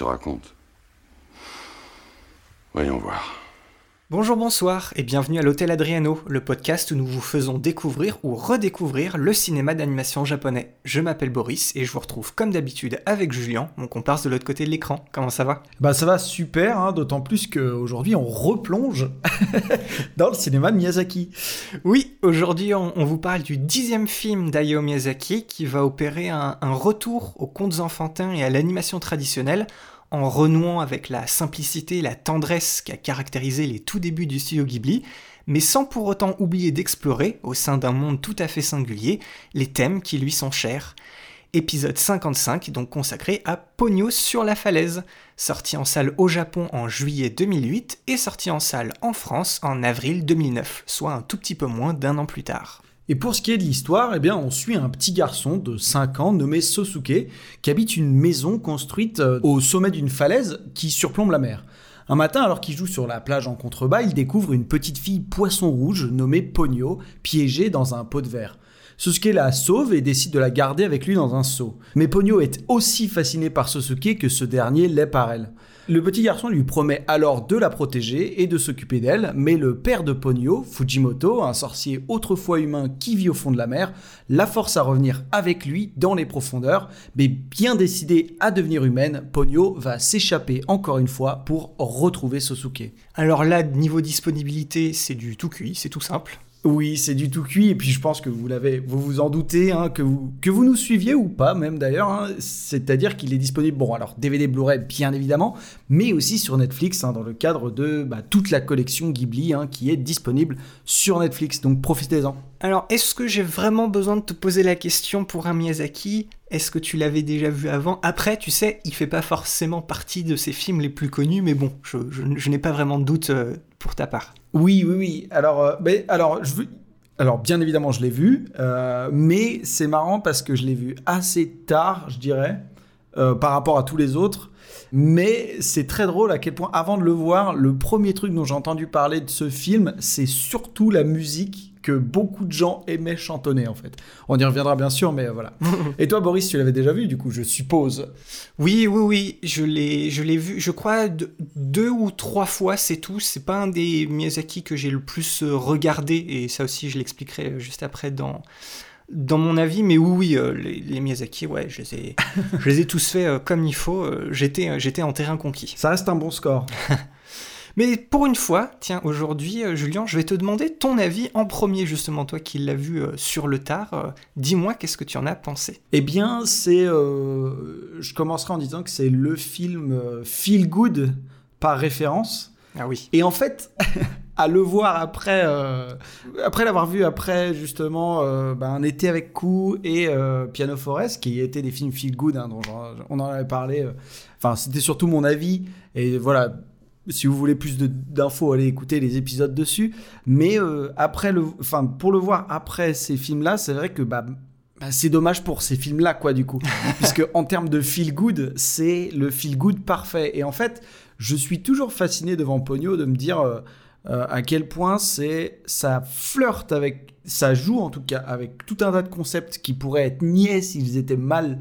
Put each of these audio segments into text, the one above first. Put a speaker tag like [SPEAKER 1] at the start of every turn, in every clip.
[SPEAKER 1] Te raconte. Voyons voir.
[SPEAKER 2] Bonjour, bonsoir et bienvenue à l'Hôtel Adriano, le podcast où nous vous faisons découvrir ou redécouvrir le cinéma d'animation japonais. Je m'appelle Boris et je vous retrouve comme d'habitude avec Julien, mon comparse de l'autre côté de l'écran. Comment ça va?
[SPEAKER 3] Bah ça va super, hein, d'autant plus qu'aujourd'hui on replonge dans le cinéma de Miyazaki.
[SPEAKER 2] Oui, aujourd'hui on, on vous parle du dixième film d'Hayao Miyazaki qui va opérer un, un retour aux contes enfantins et à l'animation traditionnelle en renouant avec la simplicité et la tendresse qui a caractérisé les tout débuts du studio Ghibli, mais sans pour autant oublier d'explorer, au sein d'un monde tout à fait singulier, les thèmes qui lui sont chers. Épisode 55, donc consacré à Pogno sur la falaise, sorti en salle au Japon en juillet 2008 et sorti en salle en France en avril 2009, soit un tout petit peu moins d'un an plus tard.
[SPEAKER 3] Et pour ce qui est de l'histoire, eh bien, on suit un petit garçon de 5 ans nommé Sosuke qui habite une maison construite euh, au sommet d'une falaise qui surplombe la mer. Un matin, alors qu'il joue sur la plage en contrebas, il découvre une petite fille poisson rouge nommée Pogno, piégée dans un pot de verre. Sosuke la sauve et décide de la garder avec lui dans un seau. Mais Pogno est aussi fasciné par Sosuke que ce dernier l'est par elle. Le petit garçon lui promet alors de la protéger et de s'occuper d'elle, mais le père de Pogno, Fujimoto, un sorcier autrefois humain qui vit au fond de la mer, la force à revenir avec lui dans les profondeurs, mais bien décidée à devenir humaine, Pogno va s'échapper encore une fois pour retrouver Sosuke.
[SPEAKER 2] Alors là, niveau disponibilité, c'est du tout cuit, c'est tout simple.
[SPEAKER 3] Oui, c'est du tout cuit, et puis je pense que vous l'avez, vous vous en doutez, hein, que, vous, nous suiviez ou pas, même d'ailleurs, hein, c'est-à-dire qu'il est disponible, bon alors DVD Blu-ray bien évidemment, mais aussi sur Netflix, hein, dans le cadre de bah, toute la collection Ghibli qui est disponible sur Netflix, donc profitez-en.
[SPEAKER 2] Alors, est-ce que j'ai vraiment besoin de te poser la question pour un Miyazaki? Est-ce que tu l'avais déjà vu avant? Après, tu sais, il fait pas forcément partie de ses films les plus connus, mais bon, je n'ai pas vraiment de doute euh, pour ta part.
[SPEAKER 3] Oui, oui, oui. Alors, euh, alors, alors, bien évidemment, je l'ai vu, euh, mais c'est marrant parce que je l'ai vu assez tard, je dirais, euh, par rapport à tous les autres. Mais c'est très drôle à quel point, avant de le voir, le premier truc dont j'ai entendu parler de ce film, c'est surtout la musique que beaucoup de gens aimaient chantonner, en fait. On y reviendra bien sûr, mais euh, voilà. Et toi, Boris, tu l'avais déjà vu, du coup, je suppose.
[SPEAKER 2] Oui, oui, oui, je l'ai, je l'ai vu, je crois, de- deux ou trois fois, c'est tout. C'est pas un des Miyazaki que j'ai le plus euh, regardé, et ça aussi, je l'expliquerai euh, juste après dans, dans mon avis. Mais oui, oui, euh, les, les Miyazaki, ouais, je les ai, je les ai tous faits euh, comme il faut. euh, j'étais, j'étais en terrain conquis.
[SPEAKER 3] Ça reste un bon score.
[SPEAKER 2] Mais pour une fois, tiens, aujourd'hui, euh, Julien, je vais te demander ton avis en premier, justement, toi qui l'as vu euh, sur le tard. euh, Dis-moi, qu'est-ce que tu en as pensé
[SPEAKER 3] Eh bien, c'est. euh, je commencerai en disant que c'est le film feel good par référence.
[SPEAKER 2] Ah oui.
[SPEAKER 3] Et en fait, à le voir après, euh, après l'avoir vu après justement euh, bah, un été avec Coup et euh, Piano Forest, qui étaient des films feel good, hein, dont on en avait parlé. Enfin, c'était surtout mon avis. Et voilà. Si vous voulez plus d'infos, allez écouter les épisodes dessus. Mais euh, après le, enfin pour le voir après ces films-là, c'est vrai que bah, bah, c'est dommage pour ces films-là, quoi, du coup. Puisque en termes de feel good, c'est le feel good parfait. Et en fait, je suis toujours fasciné devant Pogno de me dire euh, euh, à quel point c'est ça flirte avec, ça joue en tout cas avec tout un tas de concepts qui pourraient être niais s'ils étaient mal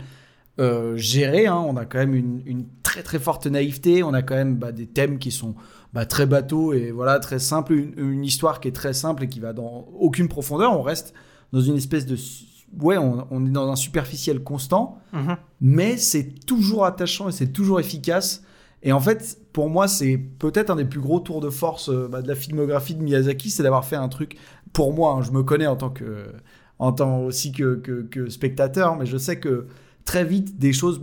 [SPEAKER 3] euh, gérés. hein. On a quand même une, une très très forte naïveté. On a quand même bah, des thèmes qui sont bah, très bateaux et voilà très simples. Une, une histoire qui est très simple et qui va dans aucune profondeur. On reste dans une espèce de ouais, on, on est dans un superficiel constant
[SPEAKER 2] Mhm.
[SPEAKER 3] mais c'est toujours attachant et c'est toujours efficace. Et en fait, pour moi, c'est peut-être un des plus gros tours de force euh, bah, de la filmographie de Miyazaki, c'est d'avoir fait un truc. Pour moi, hein, je me connais en tant que, en tant aussi que, que, que spectateur, mais je sais que très vite des choses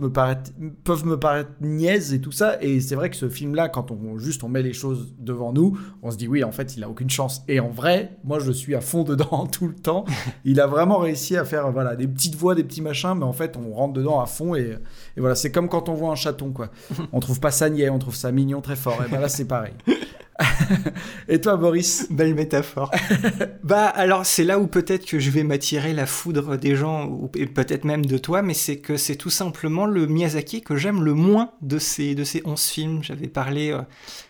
[SPEAKER 3] peuvent me paraître niaises et tout ça. Et c'est vrai que ce film-là, quand on juste on met les choses devant nous, on se dit oui, en fait, il a aucune chance. Et en vrai, moi, je suis à fond dedans tout le temps. Il a vraiment réussi à faire voilà des petites voix, des petits machins, mais en fait, on rentre dedans à fond. Et, et voilà, c'est comme quand on voit un chaton, quoi. On trouve pas ça niais, on trouve ça mignon très fort. Et ben là, c'est pareil. et toi, Boris?
[SPEAKER 2] Belle métaphore. bah alors c'est là où peut-être que je vais m'attirer la foudre des gens, ou et peut-être même de toi, mais c'est que c'est tout simplement le Miyazaki que j'aime le moins de ces, de ces 11 films. J'avais parlé, euh,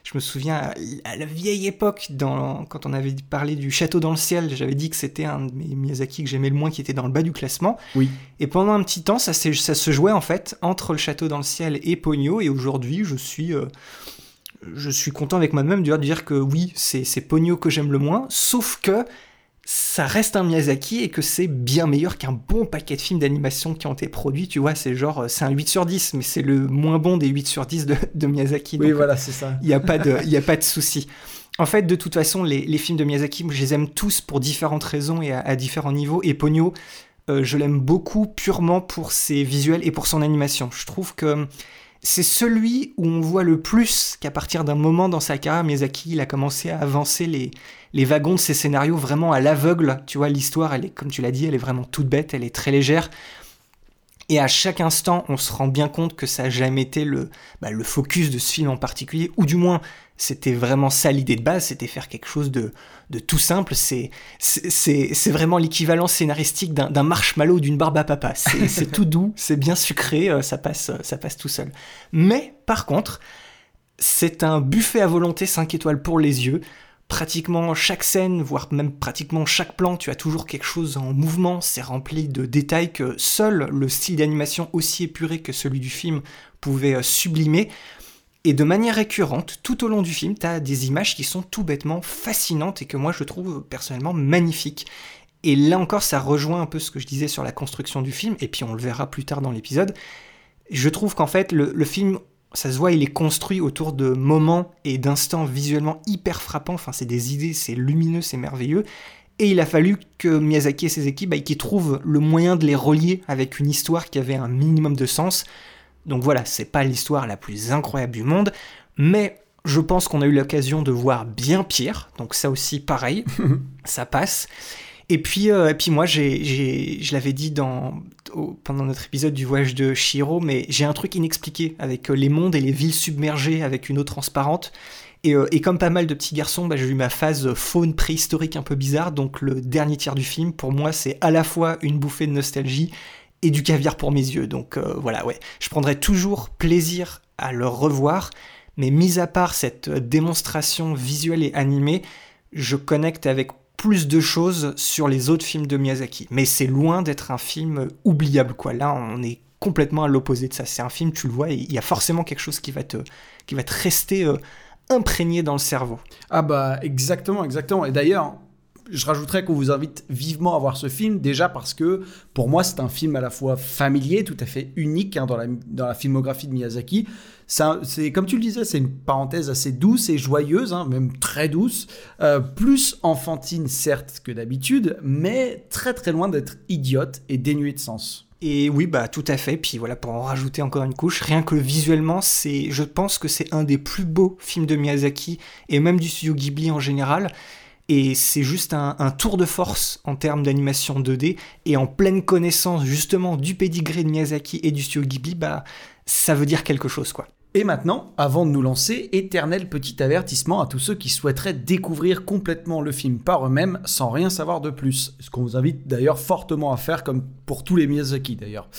[SPEAKER 2] je me souviens, à, la vieille époque, dans, quand on avait parlé du Château dans le ciel, j'avais dit que c'était un de mes Miyazaki que j'aimais le moins qui était dans le bas du classement.
[SPEAKER 3] Oui.
[SPEAKER 2] Et pendant un petit temps, ça se jouait en fait entre le Château dans le ciel et Pogno, et aujourd'hui je suis... euh, je suis content avec moi-même de dire que oui, c'est Pogno que j'aime le moins, sauf que ça reste un Miyazaki et que c'est bien meilleur qu'un bon paquet de films d'animation qui ont été produits. Tu vois, c'est genre, euh, c'est un 8 sur 10, mais c'est le moins bon des 8 sur 10 de, de Miyazaki.
[SPEAKER 3] Oui,
[SPEAKER 2] Donc,
[SPEAKER 3] voilà, c'est ça.
[SPEAKER 2] il n'y a pas de, y a pas de souci. En fait, de toute façon, les, les films de Miyazaki, je les aime tous pour différentes raisons et à, à différents niveaux. Et Ponyo, euh, je l'aime beaucoup purement pour ses visuels et pour son animation. Je trouve que c'est celui où on voit le plus qu'à partir d'un moment dans sa carrière, Miyazaki, il a commencé à avancer les, les wagons de ses scénarios vraiment à l'aveugle. Tu vois, l'histoire, elle est, comme tu l'as dit, elle est vraiment toute bête, elle est très légère. Et à chaque instant, on se rend bien compte que ça n'a jamais été le, bah, le focus de ce film en particulier, ou du moins, c'était vraiment ça l'idée de base, c'était faire quelque chose de, de tout simple. C'est, c'est, vraiment l'équivalent scénaristique d'un, d'un marshmallow, d'une barbe à papa. C'est, c'est tout doux, c'est bien sucré, euh, ça passe, euh, ça passe tout seul. Mais, par contre, c'est un buffet à volonté 5 étoiles pour les yeux. Pratiquement chaque scène, voire même pratiquement chaque plan, tu as toujours quelque chose en mouvement. C'est rempli de détails que seul le style d'animation aussi épuré que celui du film pouvait euh, sublimer. Et de manière récurrente, tout au long du film, tu as des images qui sont tout bêtement fascinantes et que moi je trouve personnellement magnifiques. Et là encore, ça rejoint un peu ce que je disais sur la construction du film, et puis on le verra plus tard dans l'épisode. Je trouve qu'en fait, le, film, ça se voit, il est construit autour de moments et d'instants visuellement hyper frappants. Enfin, c'est des idées, c'est lumineux, c'est merveilleux. Et il a fallu que Miyazaki et ses équipes, bah, trouvent le moyen de les relier avec une histoire qui avait un minimum de sens. Donc voilà, c'est pas l'histoire la plus incroyable du monde, mais je pense qu'on a eu l'occasion de voir bien pire. Donc ça aussi, pareil, ça passe. Et puis, euh, et puis moi, j'ai, j'ai- je l'avais dit dans, au- pendant notre épisode du voyage de Shiro, mais j'ai un truc inexpliqué avec euh, les mondes et les villes submergées avec une eau transparente. Et, euh, et comme pas mal de petits garçons, bah, j'ai eu ma phase faune préhistorique un peu bizarre. Donc le dernier tiers du film, pour moi, c'est à la fois une bouffée de nostalgie et du caviar pour mes yeux. Donc euh, voilà, ouais. Je prendrai toujours plaisir à le revoir. Mais mis à part cette démonstration visuelle et animée, je connecte avec plus de choses sur les autres films de Miyazaki. Mais c'est loin d'être un film oubliable, quoi. Là, on est complètement à l'opposé de ça. C'est un film, tu le vois, il y a forcément quelque chose qui va te, qui va te rester euh, imprégné dans le cerveau.
[SPEAKER 3] Ah bah exactement, exactement. Et d'ailleurs, je rajouterais qu'on vous invite vivement à voir ce film, déjà parce que pour moi c'est un film à la fois familier, tout à fait unique hein, dans, la, filmographie de Miyazaki. C'est comme tu le disais, c'est une parenthèse assez douce et joyeuse, hein, même très douce, Euh, plus enfantine certes que d'habitude, mais très très loin d'être idiote et dénuée de sens.
[SPEAKER 2] Et oui, bah tout à fait. Puis voilà, pour en rajouter encore une couche, rien que visuellement, c'est, je pense que c'est un des plus beaux films de Miyazaki et même du studio Ghibli en général. Et c'est juste un, tour de force en termes d'animation 2D et en pleine connaissance justement du pédigré de Miyazaki et du studio Ghibli, bah ça veut dire quelque chose quoi.
[SPEAKER 3] Et maintenant, avant de nous lancer, éternel petit avertissement à tous ceux qui souhaiteraient découvrir complètement le film par eux-mêmes sans rien savoir de plus. Ce qu'on vous invite d'ailleurs fortement à faire, comme pour tous les Miyazaki d'ailleurs.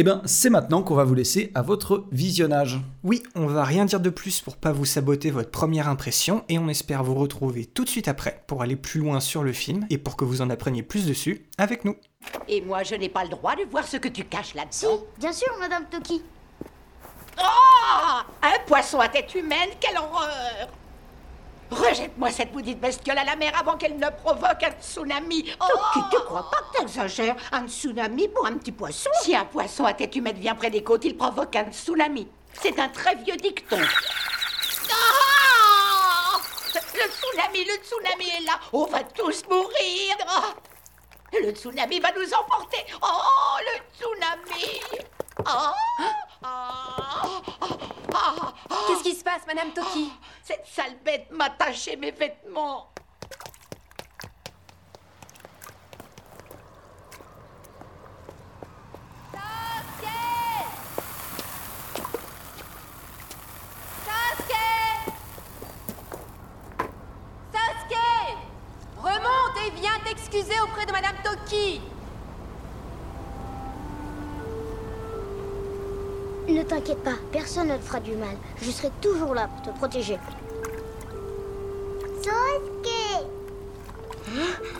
[SPEAKER 3] Eh bien, c'est maintenant qu'on va vous laisser à votre visionnage.
[SPEAKER 2] Oui, on va rien dire de plus pour pas vous saboter votre première impression et on espère vous retrouver tout de suite après pour aller plus loin sur le film et pour que vous en appreniez plus dessus avec nous.
[SPEAKER 4] Et moi, je n'ai pas le droit de voir ce que tu caches
[SPEAKER 5] Si,
[SPEAKER 4] là-dedans.
[SPEAKER 5] bien sûr, Madame Toki.
[SPEAKER 4] Oh Un poisson à tête humaine, quelle horreur Rejette-moi cette maudite bestiole à la mer avant qu'elle ne provoque un tsunami. Oh
[SPEAKER 6] Toki, tu crois pas que t'exagères Un tsunami pour un petit poisson?
[SPEAKER 4] Si un poisson à tête humaine vient près des côtes, il provoque un tsunami. C'est un très vieux dicton. Ah le tsunami, le tsunami est là. On va tous mourir. Oh le tsunami va nous emporter. Oh, le tsunami.
[SPEAKER 7] Qu'est-ce qui se passe, Madame Toki
[SPEAKER 4] Cette sale bête m'a taché mes vêtements.
[SPEAKER 7] Remonte et viens t'excuser auprès de Madame Toki
[SPEAKER 5] Ne t'inquiète pas, personne ne te fera du mal. Je serai toujours là pour te protéger. Sosuke Sosuke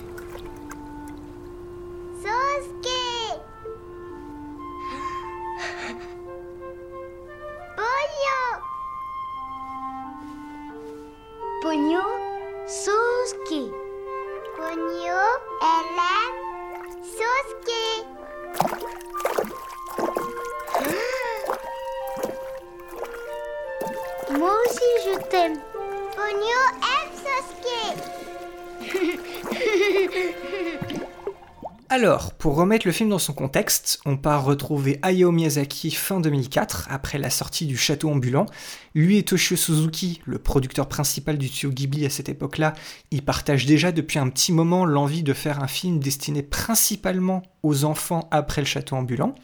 [SPEAKER 2] le film dans son contexte, on part retrouver Hayao Miyazaki fin 2004, après la sortie du Château ambulant. Lui et Toshio Suzuki, le producteur principal du studio Ghibli à cette époque-là, ils partagent déjà depuis un petit moment l'envie de faire un film destiné principalement aux enfants après le Château ambulant.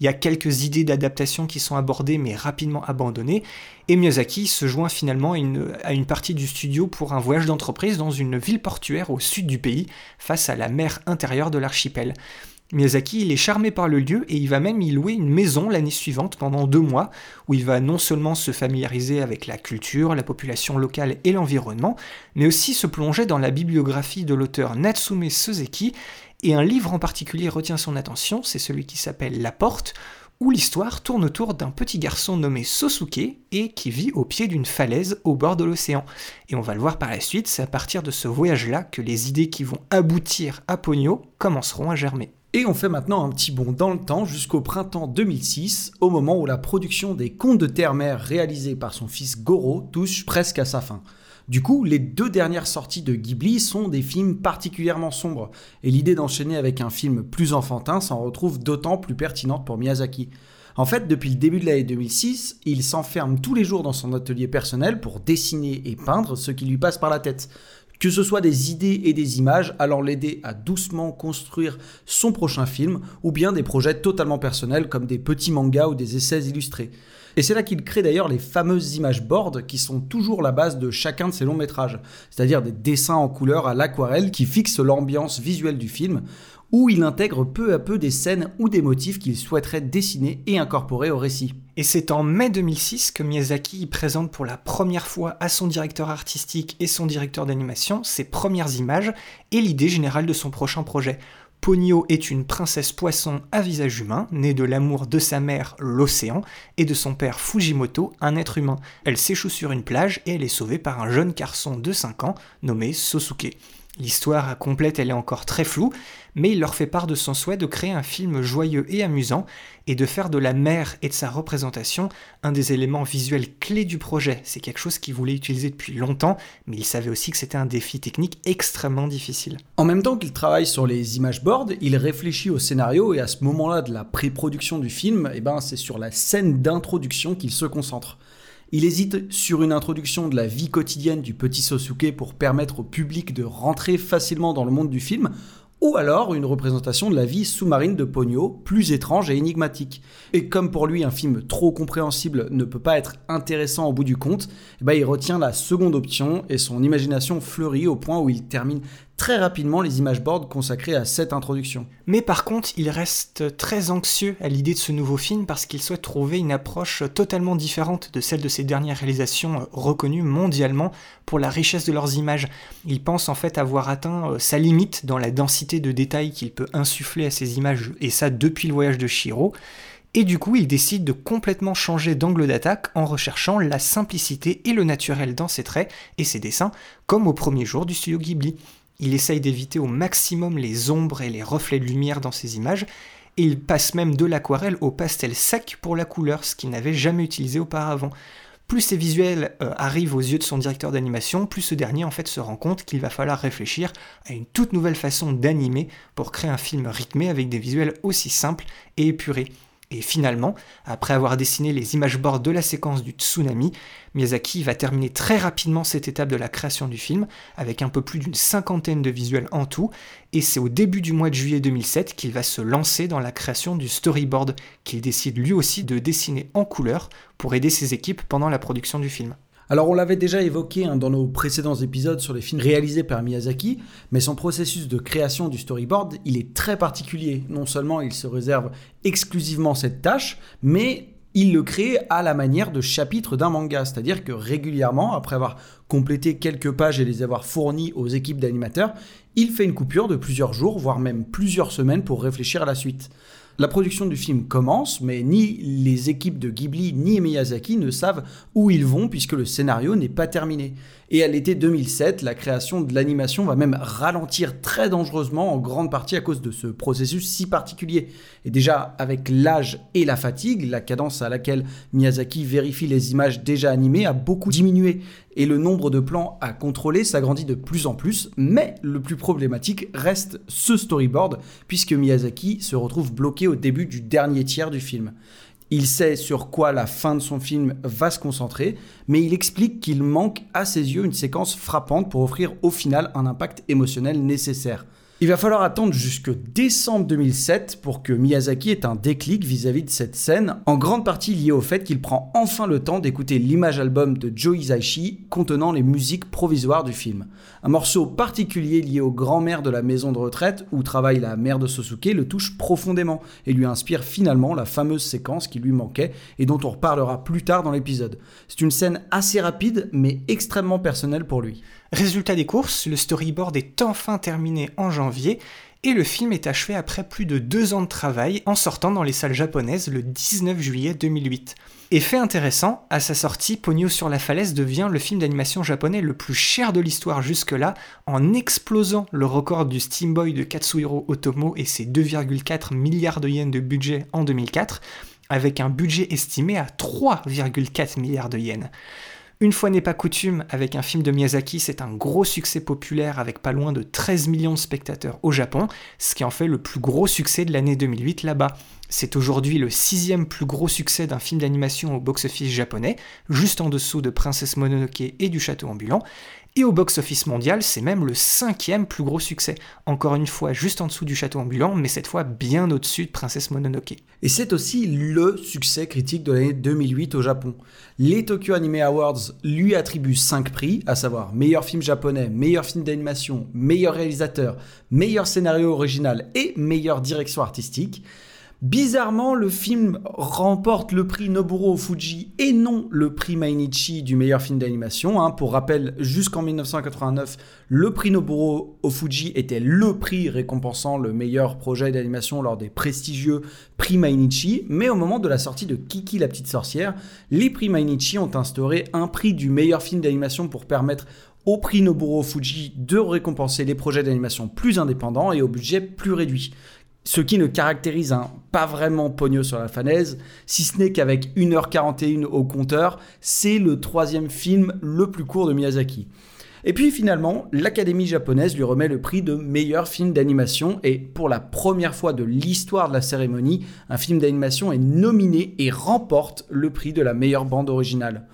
[SPEAKER 2] Il y a quelques idées d'adaptation qui sont abordées mais rapidement abandonnées, et Miyazaki se joint finalement à une partie du studio pour un voyage d'entreprise dans une ville portuaire au sud du pays, face à la mer intérieure de l'archipel. Miyazaki, il est charmé par le lieu et il va même y louer une maison l'année suivante pendant deux mois, où il va non seulement se familiariser avec la culture, la population locale et l'environnement, mais aussi se plonger dans la bibliographie de l'auteur Natsume Soseki, et un livre en particulier retient son attention, c'est celui qui s'appelle La Porte, où l'histoire tourne autour d'un petit garçon nommé Sosuke et qui vit au pied d'une falaise au bord de l'océan. Et on va le voir par la suite, c'est à partir de ce voyage-là que les idées qui vont aboutir à Pogno commenceront à germer.
[SPEAKER 3] Et on fait maintenant un petit bond dans le temps jusqu'au printemps 2006, au moment où la production des Contes de Terre-Mère réalisée par son fils Goro touche presque à sa fin. Du coup, les deux dernières sorties de Ghibli sont des films particulièrement sombres, et l'idée d'enchaîner avec un film plus enfantin s'en retrouve d'autant plus pertinente pour Miyazaki. En fait, depuis le début de l'année 2006, il s'enferme tous les jours dans son atelier personnel pour dessiner et peindre ce qui lui passe par la tête. Que ce soit des idées et des images allant l'aider à doucement construire son prochain film, ou bien des projets totalement personnels comme des petits mangas ou des essais illustrés. Et c'est là qu'il crée d'ailleurs les fameuses images boards qui sont toujours la base de chacun de ses longs métrages, c'est-à-dire des dessins en couleur à l'aquarelle qui fixent l'ambiance visuelle du film, où il intègre peu à peu des scènes ou des motifs qu'il souhaiterait dessiner et incorporer au récit.
[SPEAKER 2] Et c'est en mai 2006 que Miyazaki présente pour la première fois à son directeur artistique et son directeur d'animation ses premières images et l'idée générale de son prochain projet. Ponyo est une princesse poisson à visage humain, née de l'amour de sa mère, l'océan, et de son père Fujimoto, un être humain. Elle s'échoue sur une plage et elle est sauvée par un jeune garçon de 5 ans nommé Sosuke. L'histoire complète, elle est encore très floue, mais il leur fait part de son souhait de créer un film joyeux et amusant, et de faire de la mer et de sa représentation un des éléments visuels clés du projet. C'est quelque chose qu'il voulait utiliser depuis longtemps, mais il savait aussi que c'était un défi technique extrêmement difficile.
[SPEAKER 3] En même temps qu'il travaille sur les images boards, il réfléchit au scénario, et à ce moment-là de la pré-production du film, eh ben, c'est sur la scène d'introduction qu'il se concentre. Il hésite sur une introduction de la vie quotidienne du petit Sosuke pour permettre au public de rentrer facilement dans le monde du film, ou alors une représentation de la vie sous-marine de Pogno, plus étrange et énigmatique. Et comme pour lui un film trop compréhensible ne peut pas être intéressant au bout du compte, eh ben il retient la seconde option et son imagination fleurit au point où il termine très rapidement les images boards consacrées à cette introduction.
[SPEAKER 2] Mais par contre, il reste très anxieux à l'idée de ce nouveau film parce qu'il souhaite trouver une approche totalement différente de celle de ses dernières réalisations reconnues mondialement pour la richesse de leurs images. Il pense en fait avoir atteint euh, sa limite dans la densité de détails qu'il peut insuffler à ses images, et ça depuis le voyage de Shiro. Et du coup, il décide de complètement changer d'angle d'attaque en recherchant la simplicité et le naturel dans ses traits et ses dessins, comme au premier jour du studio Ghibli. Il essaye d'éviter au maximum les ombres et les reflets de lumière dans ses images, et il passe même de l'aquarelle au pastel sec pour la couleur, ce qu'il n'avait jamais utilisé auparavant. Plus ces visuels euh, arrivent aux yeux de son directeur d'animation, plus ce dernier en fait se rend compte qu'il va falloir réfléchir à une toute nouvelle façon d'animer pour créer un film rythmé avec des visuels aussi simples et épurés. Et finalement, après avoir dessiné les images boards de la séquence du tsunami, Miyazaki va terminer très rapidement cette étape de la création du film, avec un peu plus d'une cinquantaine de visuels en tout, et c'est au début du mois de juillet 2007 qu'il va se lancer dans la création du storyboard, qu'il décide lui aussi de dessiner en couleur pour aider ses équipes pendant la production du film.
[SPEAKER 3] Alors on l'avait déjà évoqué hein, dans nos précédents épisodes sur les films réalisés par Miyazaki, mais son processus de création du storyboard, il est très particulier. Non seulement il se réserve exclusivement cette tâche, mais il le crée à la manière de chapitres d'un manga, c'est-à-dire que régulièrement, après avoir complété quelques pages et les avoir fournies aux équipes d'animateurs, il fait une coupure de plusieurs jours, voire même plusieurs semaines pour réfléchir à la suite. La production du film commence, mais ni les équipes de Ghibli ni Miyazaki ne savent où ils vont puisque le scénario n'est pas terminé. Et à l'été 2007, la création de l'animation va même ralentir très dangereusement, en grande partie à cause de ce processus si particulier. Et déjà, avec l'âge et la fatigue, la cadence à laquelle Miyazaki vérifie les images déjà animées a beaucoup diminué. Et le nombre de plans à contrôler s'agrandit de plus en plus, mais le plus problématique reste ce storyboard, puisque Miyazaki se retrouve bloqué au début du dernier tiers du film. Il sait sur quoi la fin de son film va se concentrer, mais il explique qu'il manque à ses yeux une séquence frappante pour offrir au final un impact émotionnel nécessaire. Il va falloir attendre jusque décembre 2007 pour que Miyazaki ait un déclic vis-à-vis de cette scène, en grande partie lié au fait qu'il prend enfin le temps d'écouter l'image album de Joe Hisaishi contenant les musiques provisoires du film. Un morceau particulier lié aux grand-mères de la maison de retraite où travaille la mère de Sosuke le touche profondément et lui inspire finalement la fameuse séquence qui lui manquait et dont on reparlera plus tard dans l'épisode. C'est une scène assez rapide mais extrêmement personnelle pour lui.
[SPEAKER 2] Résultat des courses, le storyboard est enfin terminé en janvier et le film est achevé après plus de deux ans de travail en sortant dans les salles japonaises le 19 juillet 2008. Et fait intéressant, à sa sortie, Pogno sur la falaise devient le film d'animation japonais le plus cher de l'histoire jusque-là, en explosant le record du Steam Boy de Katsuhiro Otomo et ses 2,4 milliards de yens de budget en 2004, avec un budget estimé à 3,4 milliards de yens. Une fois n'est pas coutume, avec un film de Miyazaki, c'est un gros succès populaire avec pas loin de 13 millions de spectateurs au Japon, ce qui en fait le plus gros succès de l'année 2008 là-bas. C'est aujourd'hui le sixième plus gros succès d'un film d'animation au box-office japonais, juste en dessous de Princesse Mononoke et du Château ambulant, et au box-office mondial, c'est même le cinquième plus gros succès. Encore une fois, juste en dessous du château ambulant, mais cette fois bien au-dessus de Princesse Mononoke.
[SPEAKER 3] Et c'est aussi le succès critique de l'année 2008 au Japon. Les Tokyo Anime Awards lui attribuent 5 prix, à savoir meilleur film japonais, meilleur film d'animation, meilleur réalisateur, meilleur scénario original et meilleure direction artistique. Bizarrement, le film remporte le prix Noburo Fuji et non le prix Mainichi du meilleur film d'animation. Hein. Pour rappel, jusqu'en 1989, le prix Noburo Fuji était le prix récompensant le meilleur projet d'animation lors des prestigieux prix Mainichi. Mais au moment de la sortie de Kiki la petite sorcière, les prix Mainichi ont instauré un prix du meilleur film d'animation pour permettre au prix Noburo Fuji de récompenser les projets d'animation plus indépendants et au budget plus réduit ce qui ne caractérise pas vraiment pogno sur la falaise, si ce n'est qu'avec 1h41 au compteur, c'est le troisième film le plus court de Miyazaki. Et puis finalement, l'Académie japonaise lui remet le prix de meilleur film d'animation et pour la première fois de l'histoire de la cérémonie, un film d'animation est nominé et remporte le prix de la meilleure bande originale.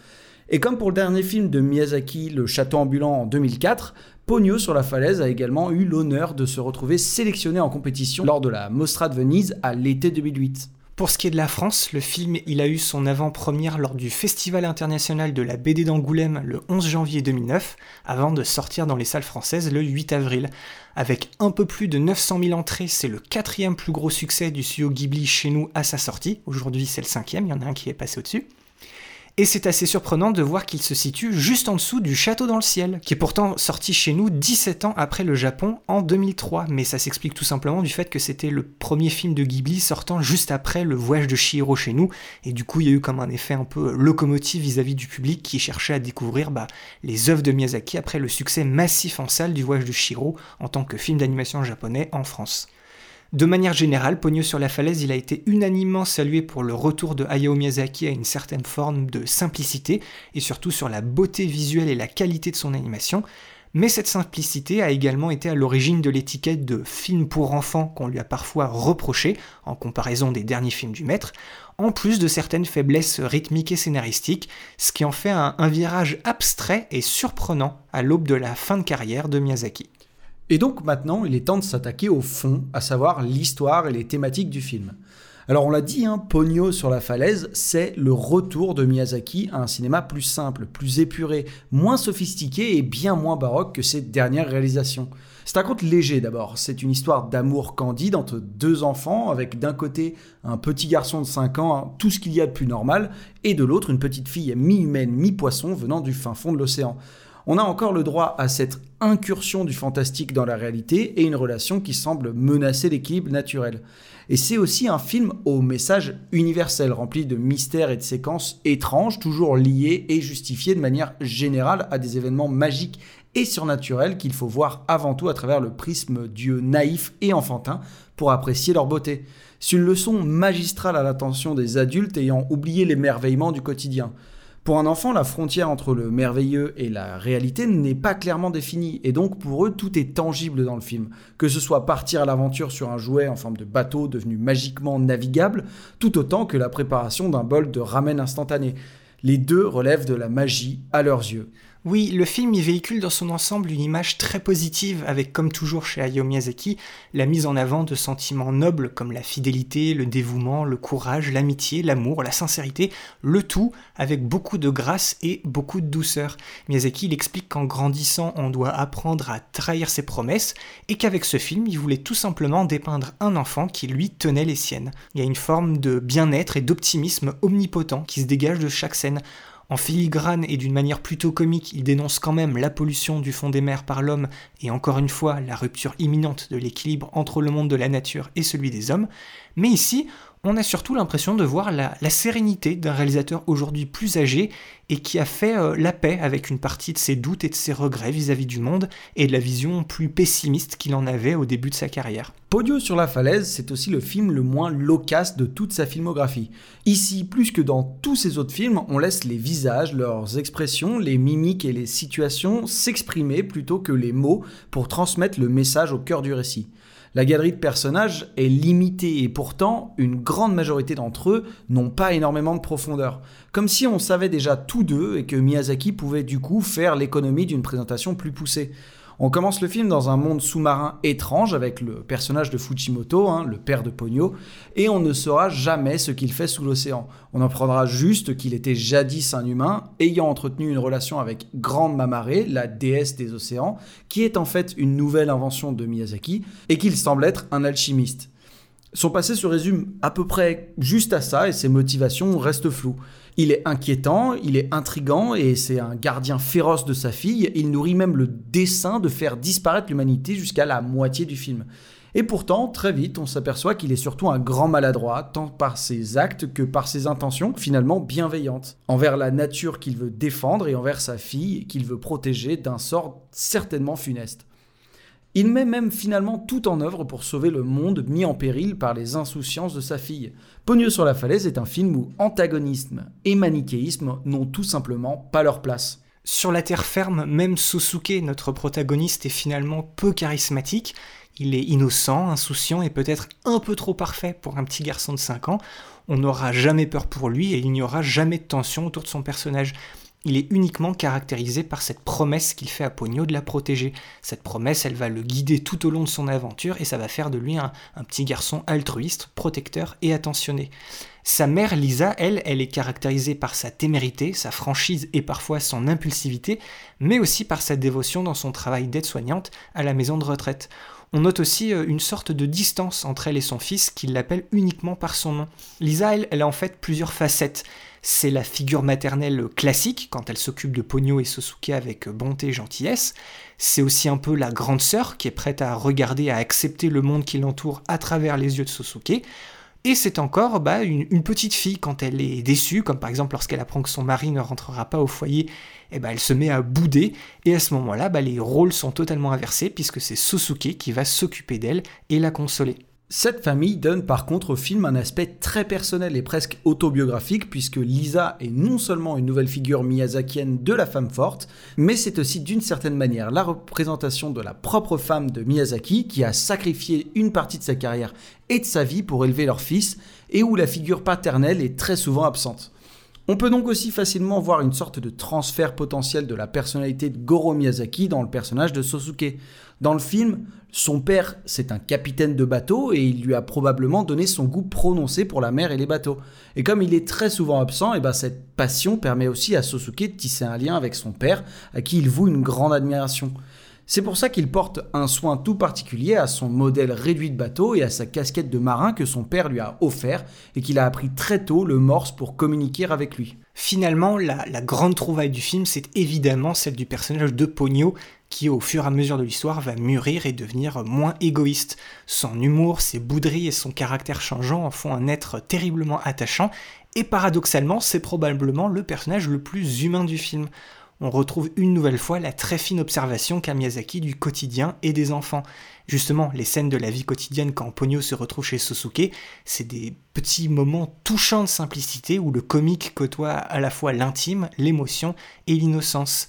[SPEAKER 3] Et comme pour le dernier film de Miyazaki, Le Château ambulant en 2004, Pogno sur la falaise a également eu l'honneur de se retrouver sélectionné en compétition lors de la Mostra de Venise à l'été 2008.
[SPEAKER 2] Pour ce qui est de la France, le film il a eu son avant-première lors du Festival international de la BD d'Angoulême le 11 janvier 2009, avant de sortir dans les salles françaises le 8 avril. Avec un peu plus de 900 000 entrées, c'est le quatrième plus gros succès du studio Ghibli chez nous à sa sortie. Aujourd'hui c'est le cinquième, il y en a un qui est passé au-dessus. Et c'est assez surprenant de voir qu'il se situe juste en dessous du Château dans le ciel, qui est pourtant sorti chez nous 17 ans après le Japon en 2003. Mais ça s'explique tout simplement du fait que c'était le premier film de Ghibli sortant juste après le voyage de Shihiro chez nous, et du coup il y a eu comme un effet un peu locomotive vis-à-vis du public qui cherchait à découvrir bah, les œuvres de Miyazaki après le succès massif en salle du voyage de Shihiro en tant que film d'animation japonais en France. De manière générale, Pogno sur la falaise, il a été unanimement salué pour le retour de Hayao Miyazaki à une certaine forme de simplicité et surtout sur la beauté visuelle et la qualité de son animation. Mais cette simplicité a également été à l'origine de l'étiquette de film pour enfants qu'on lui a parfois reproché, en comparaison des derniers films du maître, en plus de certaines faiblesses rythmiques et scénaristiques, ce qui en fait un, un virage abstrait et surprenant à l'aube de la fin de carrière de Miyazaki.
[SPEAKER 3] Et donc maintenant, il est temps de s'attaquer au fond, à savoir l'histoire et les thématiques du film. Alors on l'a dit, hein, Pogno sur la falaise, c'est le retour de Miyazaki à un cinéma plus simple, plus épuré, moins sophistiqué et bien moins baroque que ses dernières réalisations. C'est un conte léger d'abord, c'est une histoire d'amour candide entre deux enfants, avec d'un côté un petit garçon de 5 ans, hein, tout ce qu'il y a de plus normal, et de l'autre une petite fille mi-humaine, mi-poisson venant du fin fond de l'océan on a encore le droit à cette incursion du fantastique dans la réalité et une relation qui semble menacer l'équilibre naturel. Et c'est aussi un film au message universel, rempli de mystères et de séquences étranges, toujours liées et justifiées de manière générale à des événements magiques et surnaturels qu'il faut voir avant tout à travers le prisme dieu naïf et enfantin pour apprécier leur beauté. C'est une leçon magistrale à l'attention des adultes ayant oublié l'émerveillement du quotidien. Pour un enfant, la frontière entre le merveilleux et la réalité n'est pas clairement définie, et donc pour eux, tout est tangible dans le film. Que ce soit partir à l'aventure sur un jouet en forme de bateau devenu magiquement navigable, tout autant que la préparation d'un bol de ramen instantané. Les deux relèvent de la magie à leurs yeux.
[SPEAKER 2] Oui, le film y véhicule dans son ensemble une image très positive, avec comme toujours chez Hayao Miyazaki, la mise en avant de sentiments nobles comme la fidélité, le dévouement, le courage, l'amitié, l'amour, la sincérité, le tout avec beaucoup de grâce et beaucoup de douceur. Miyazaki il explique qu'en grandissant, on doit apprendre à trahir ses promesses, et qu'avec ce film, il voulait tout simplement dépeindre un enfant qui lui tenait les siennes. Il y a une forme de bien-être et d'optimisme omnipotent qui se dégage de chaque scène. En filigrane et d'une manière plutôt comique, il dénonce quand même la pollution du fond des mers par l'homme et encore une fois la rupture imminente de l'équilibre entre le monde de la nature et celui des hommes. Mais ici, on a surtout l'impression de voir la, sérénité d'un réalisateur aujourd'hui plus âgé et qui a fait euh, la paix avec une partie de ses doutes et de ses regrets vis-à-vis du monde et de la vision plus pessimiste qu'il en avait au début de sa carrière.
[SPEAKER 3] Podio sur la falaise, c'est aussi le film le moins loquace de toute sa filmographie. Ici, plus que dans tous ses autres films, on laisse les visages, leurs expressions, les mimiques et les situations s'exprimer plutôt que les mots pour transmettre le message au cœur du récit. La galerie de personnages est limitée et pourtant une grande majorité d'entre eux n'ont pas énormément de profondeur. Comme si on savait déjà tous d'eux et que Miyazaki pouvait du coup faire l'économie d'une présentation plus poussée. On commence le film dans un monde sous-marin étrange avec le personnage de Fujimoto, hein, le père de Pogno, et on ne saura jamais ce qu'il fait sous l'océan. On en prendra juste qu'il était jadis un humain ayant entretenu une relation avec Grande Mamare, la déesse des océans, qui est en fait une nouvelle invention de Miyazaki, et qu'il semble être un alchimiste. Son passé se résume à peu près juste à ça et ses motivations restent floues. Il est inquiétant, il est intrigant et c'est un gardien féroce de sa fille. Il nourrit même le dessein de faire disparaître l'humanité jusqu'à la moitié du film. Et pourtant, très vite, on s'aperçoit qu'il est surtout un grand maladroit, tant par ses actes que par ses intentions, finalement bienveillantes, envers la nature qu'il veut défendre et envers sa fille qu'il veut protéger d'un sort certainement funeste. Il met même finalement tout en œuvre pour sauver le monde mis en péril par les insouciances de sa fille. Pogno sur la falaise est un film où antagonisme et manichéisme n'ont tout simplement pas leur place.
[SPEAKER 2] Sur la terre ferme, même Sosuke, notre protagoniste, est finalement peu charismatique. Il est innocent, insouciant et peut-être un peu trop parfait pour un petit garçon de 5 ans. On n'aura jamais peur pour lui et il n'y aura jamais de tension autour de son personnage il est uniquement caractérisé par cette promesse qu'il fait à Pogno de la protéger. Cette promesse, elle va le guider tout au long de son aventure et ça va faire de lui un, petit garçon altruiste, protecteur et attentionné. Sa mère Lisa, elle, elle est caractérisée par sa témérité, sa franchise et parfois son impulsivité, mais aussi par sa dévotion dans son travail d'aide-soignante à la maison de retraite. On note aussi euh, une sorte de distance entre elle et son fils qui l'appelle uniquement par son nom. Lisa, elle, elle a en fait plusieurs facettes. C'est la figure maternelle classique, quand elle s'occupe de Pogno et Sosuke avec bonté et gentillesse. C'est aussi un peu la grande sœur qui est prête à regarder, à accepter le monde qui l'entoure à travers les yeux de Sosuke. Et c'est encore bah, une, petite fille quand elle est déçue, comme par exemple lorsqu'elle apprend que son mari ne rentrera pas au foyer, et eh bah, elle se met à bouder, et à ce moment-là, bah, les rôles sont totalement inversés, puisque c'est Sosuke qui va s'occuper d'elle et la consoler.
[SPEAKER 3] Cette famille donne par contre au film un aspect très personnel et presque autobiographique puisque Lisa est non seulement une nouvelle figure miyazakienne de la femme forte, mais c'est aussi d'une certaine manière la représentation de la propre femme de Miyazaki qui a sacrifié une partie de sa carrière et de sa vie pour élever leur fils et où la figure paternelle est très souvent absente. On peut donc aussi facilement voir une sorte de transfert potentiel de la personnalité de Goro Miyazaki dans le personnage de Sosuke. Dans le film, son père, c'est un capitaine de bateau et il lui a probablement donné son goût prononcé pour la mer et les bateaux. Et comme il est très souvent absent, et ben cette passion permet aussi à Sosuke de tisser un lien avec son père, à qui il voue une grande admiration. C'est pour ça qu'il porte un soin tout particulier à son modèle réduit de bateau et à sa casquette de marin que son père lui a offert et qu'il a appris très tôt le morse pour communiquer avec lui.
[SPEAKER 2] Finalement, la, la grande trouvaille du film, c'est évidemment celle du personnage de Pogno, qui au fur et à mesure de l'histoire va mûrir et devenir moins égoïste. Son humour, ses bouderies et son caractère changeant en font un être terriblement attachant, et paradoxalement, c'est probablement le personnage le plus humain du film on retrouve une nouvelle fois la très fine observation qu'a Miyazaki du quotidien et des enfants. Justement, les scènes de la vie quotidienne quand Ponyo se retrouve chez Sosuke, c'est des petits moments touchants de simplicité où le comique côtoie à la fois l'intime, l'émotion et l'innocence.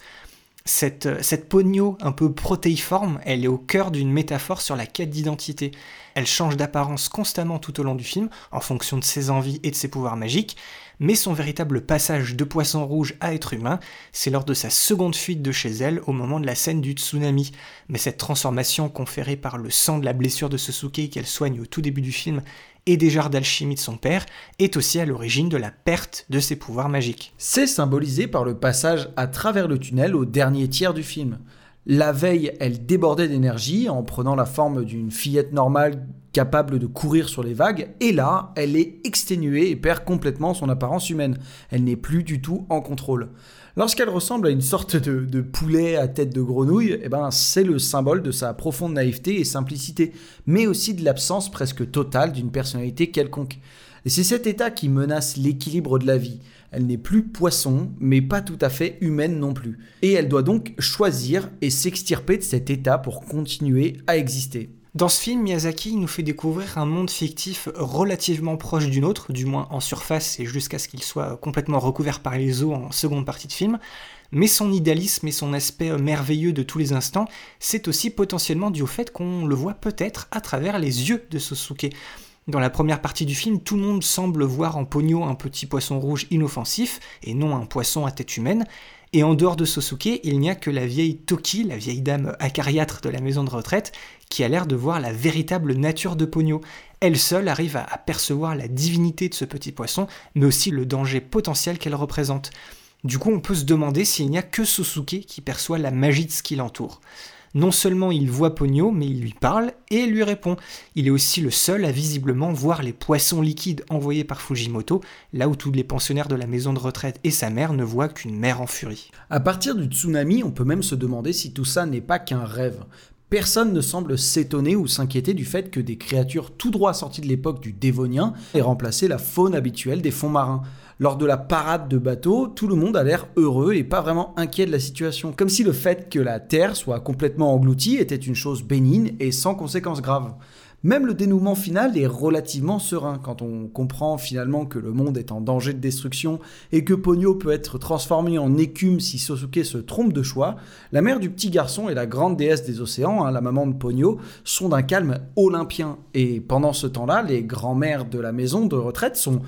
[SPEAKER 2] Cette, cette Pogno un peu protéiforme, elle est au cœur d'une métaphore sur la quête d'identité. Elle change d'apparence constamment tout au long du film, en fonction de ses envies et de ses pouvoirs magiques, mais son véritable passage de poisson rouge à être humain, c'est lors de sa seconde fuite de chez elle au moment de la scène du tsunami. Mais cette transformation conférée par le sang de la blessure de Sosuke qu'elle soigne au tout début du film et des jardins d'alchimie de son père est aussi à l'origine de la perte de ses pouvoirs magiques.
[SPEAKER 3] C'est symbolisé par le passage à travers le tunnel au dernier tiers du film. La veille, elle débordait d'énergie en prenant la forme d'une fillette normale capable de courir sur les vagues, et là, elle est exténuée et perd complètement son apparence humaine. Elle n'est plus du tout en contrôle. Lorsqu'elle ressemble à une sorte de, poulet à tête de grenouille, eh ben, c'est le symbole de sa profonde naïveté et simplicité, mais aussi de l'absence presque totale d'une personnalité quelconque. Et c'est cet état qui menace l'équilibre de la vie. Elle n'est plus poisson, mais pas tout à fait humaine non plus. Et elle doit donc choisir et s'extirper de cet état pour continuer à exister.
[SPEAKER 2] Dans ce film, Miyazaki nous fait découvrir un monde fictif relativement proche du nôtre, du moins en surface et jusqu'à ce qu'il soit complètement recouvert par les eaux en seconde partie de film. Mais son idéalisme et son aspect merveilleux de tous les instants, c'est aussi potentiellement dû au fait qu'on le voit peut-être à travers les yeux de Sosuke. Dans la première partie du film, tout le monde semble voir en Pogno un petit poisson rouge inoffensif, et non un poisson à tête humaine, et en dehors de Sosuke, il n'y a que la vieille Toki, la vieille dame acariâtre de la maison de retraite, qui a l'air de voir la véritable nature de Pogno. Elle seule arrive à percevoir la divinité de ce petit poisson, mais aussi le danger potentiel qu'elle représente. Du coup, on peut se demander s'il n'y a que Sosuke qui perçoit la magie de ce qui l'entoure. Non seulement il voit Pogno, mais il lui parle et lui répond. Il est aussi le seul à visiblement voir les poissons liquides envoyés par Fujimoto, là où tous les pensionnaires de la maison de retraite et sa mère ne voient qu'une mère en furie.
[SPEAKER 3] À partir du tsunami, on peut même se demander si tout ça n'est pas qu'un rêve. Personne ne semble s'étonner ou s'inquiéter du fait que des créatures tout droit sorties de l'époque du Dévonien aient remplacé la faune habituelle des fonds marins. Lors de la parade de bateaux, tout le monde a l'air heureux et pas vraiment inquiet de la situation, comme si le fait que la Terre soit complètement engloutie était une chose bénigne et sans conséquences graves. Même le dénouement final est relativement serein quand on comprend finalement que le monde est en danger de destruction et que Pogno peut être transformé en écume si Sosuke se trompe de choix. La mère du petit garçon et la grande déesse des océans, hein, la maman de Pogno, sont d'un calme olympien. Et pendant ce temps-là, les grands-mères de la maison de retraite sont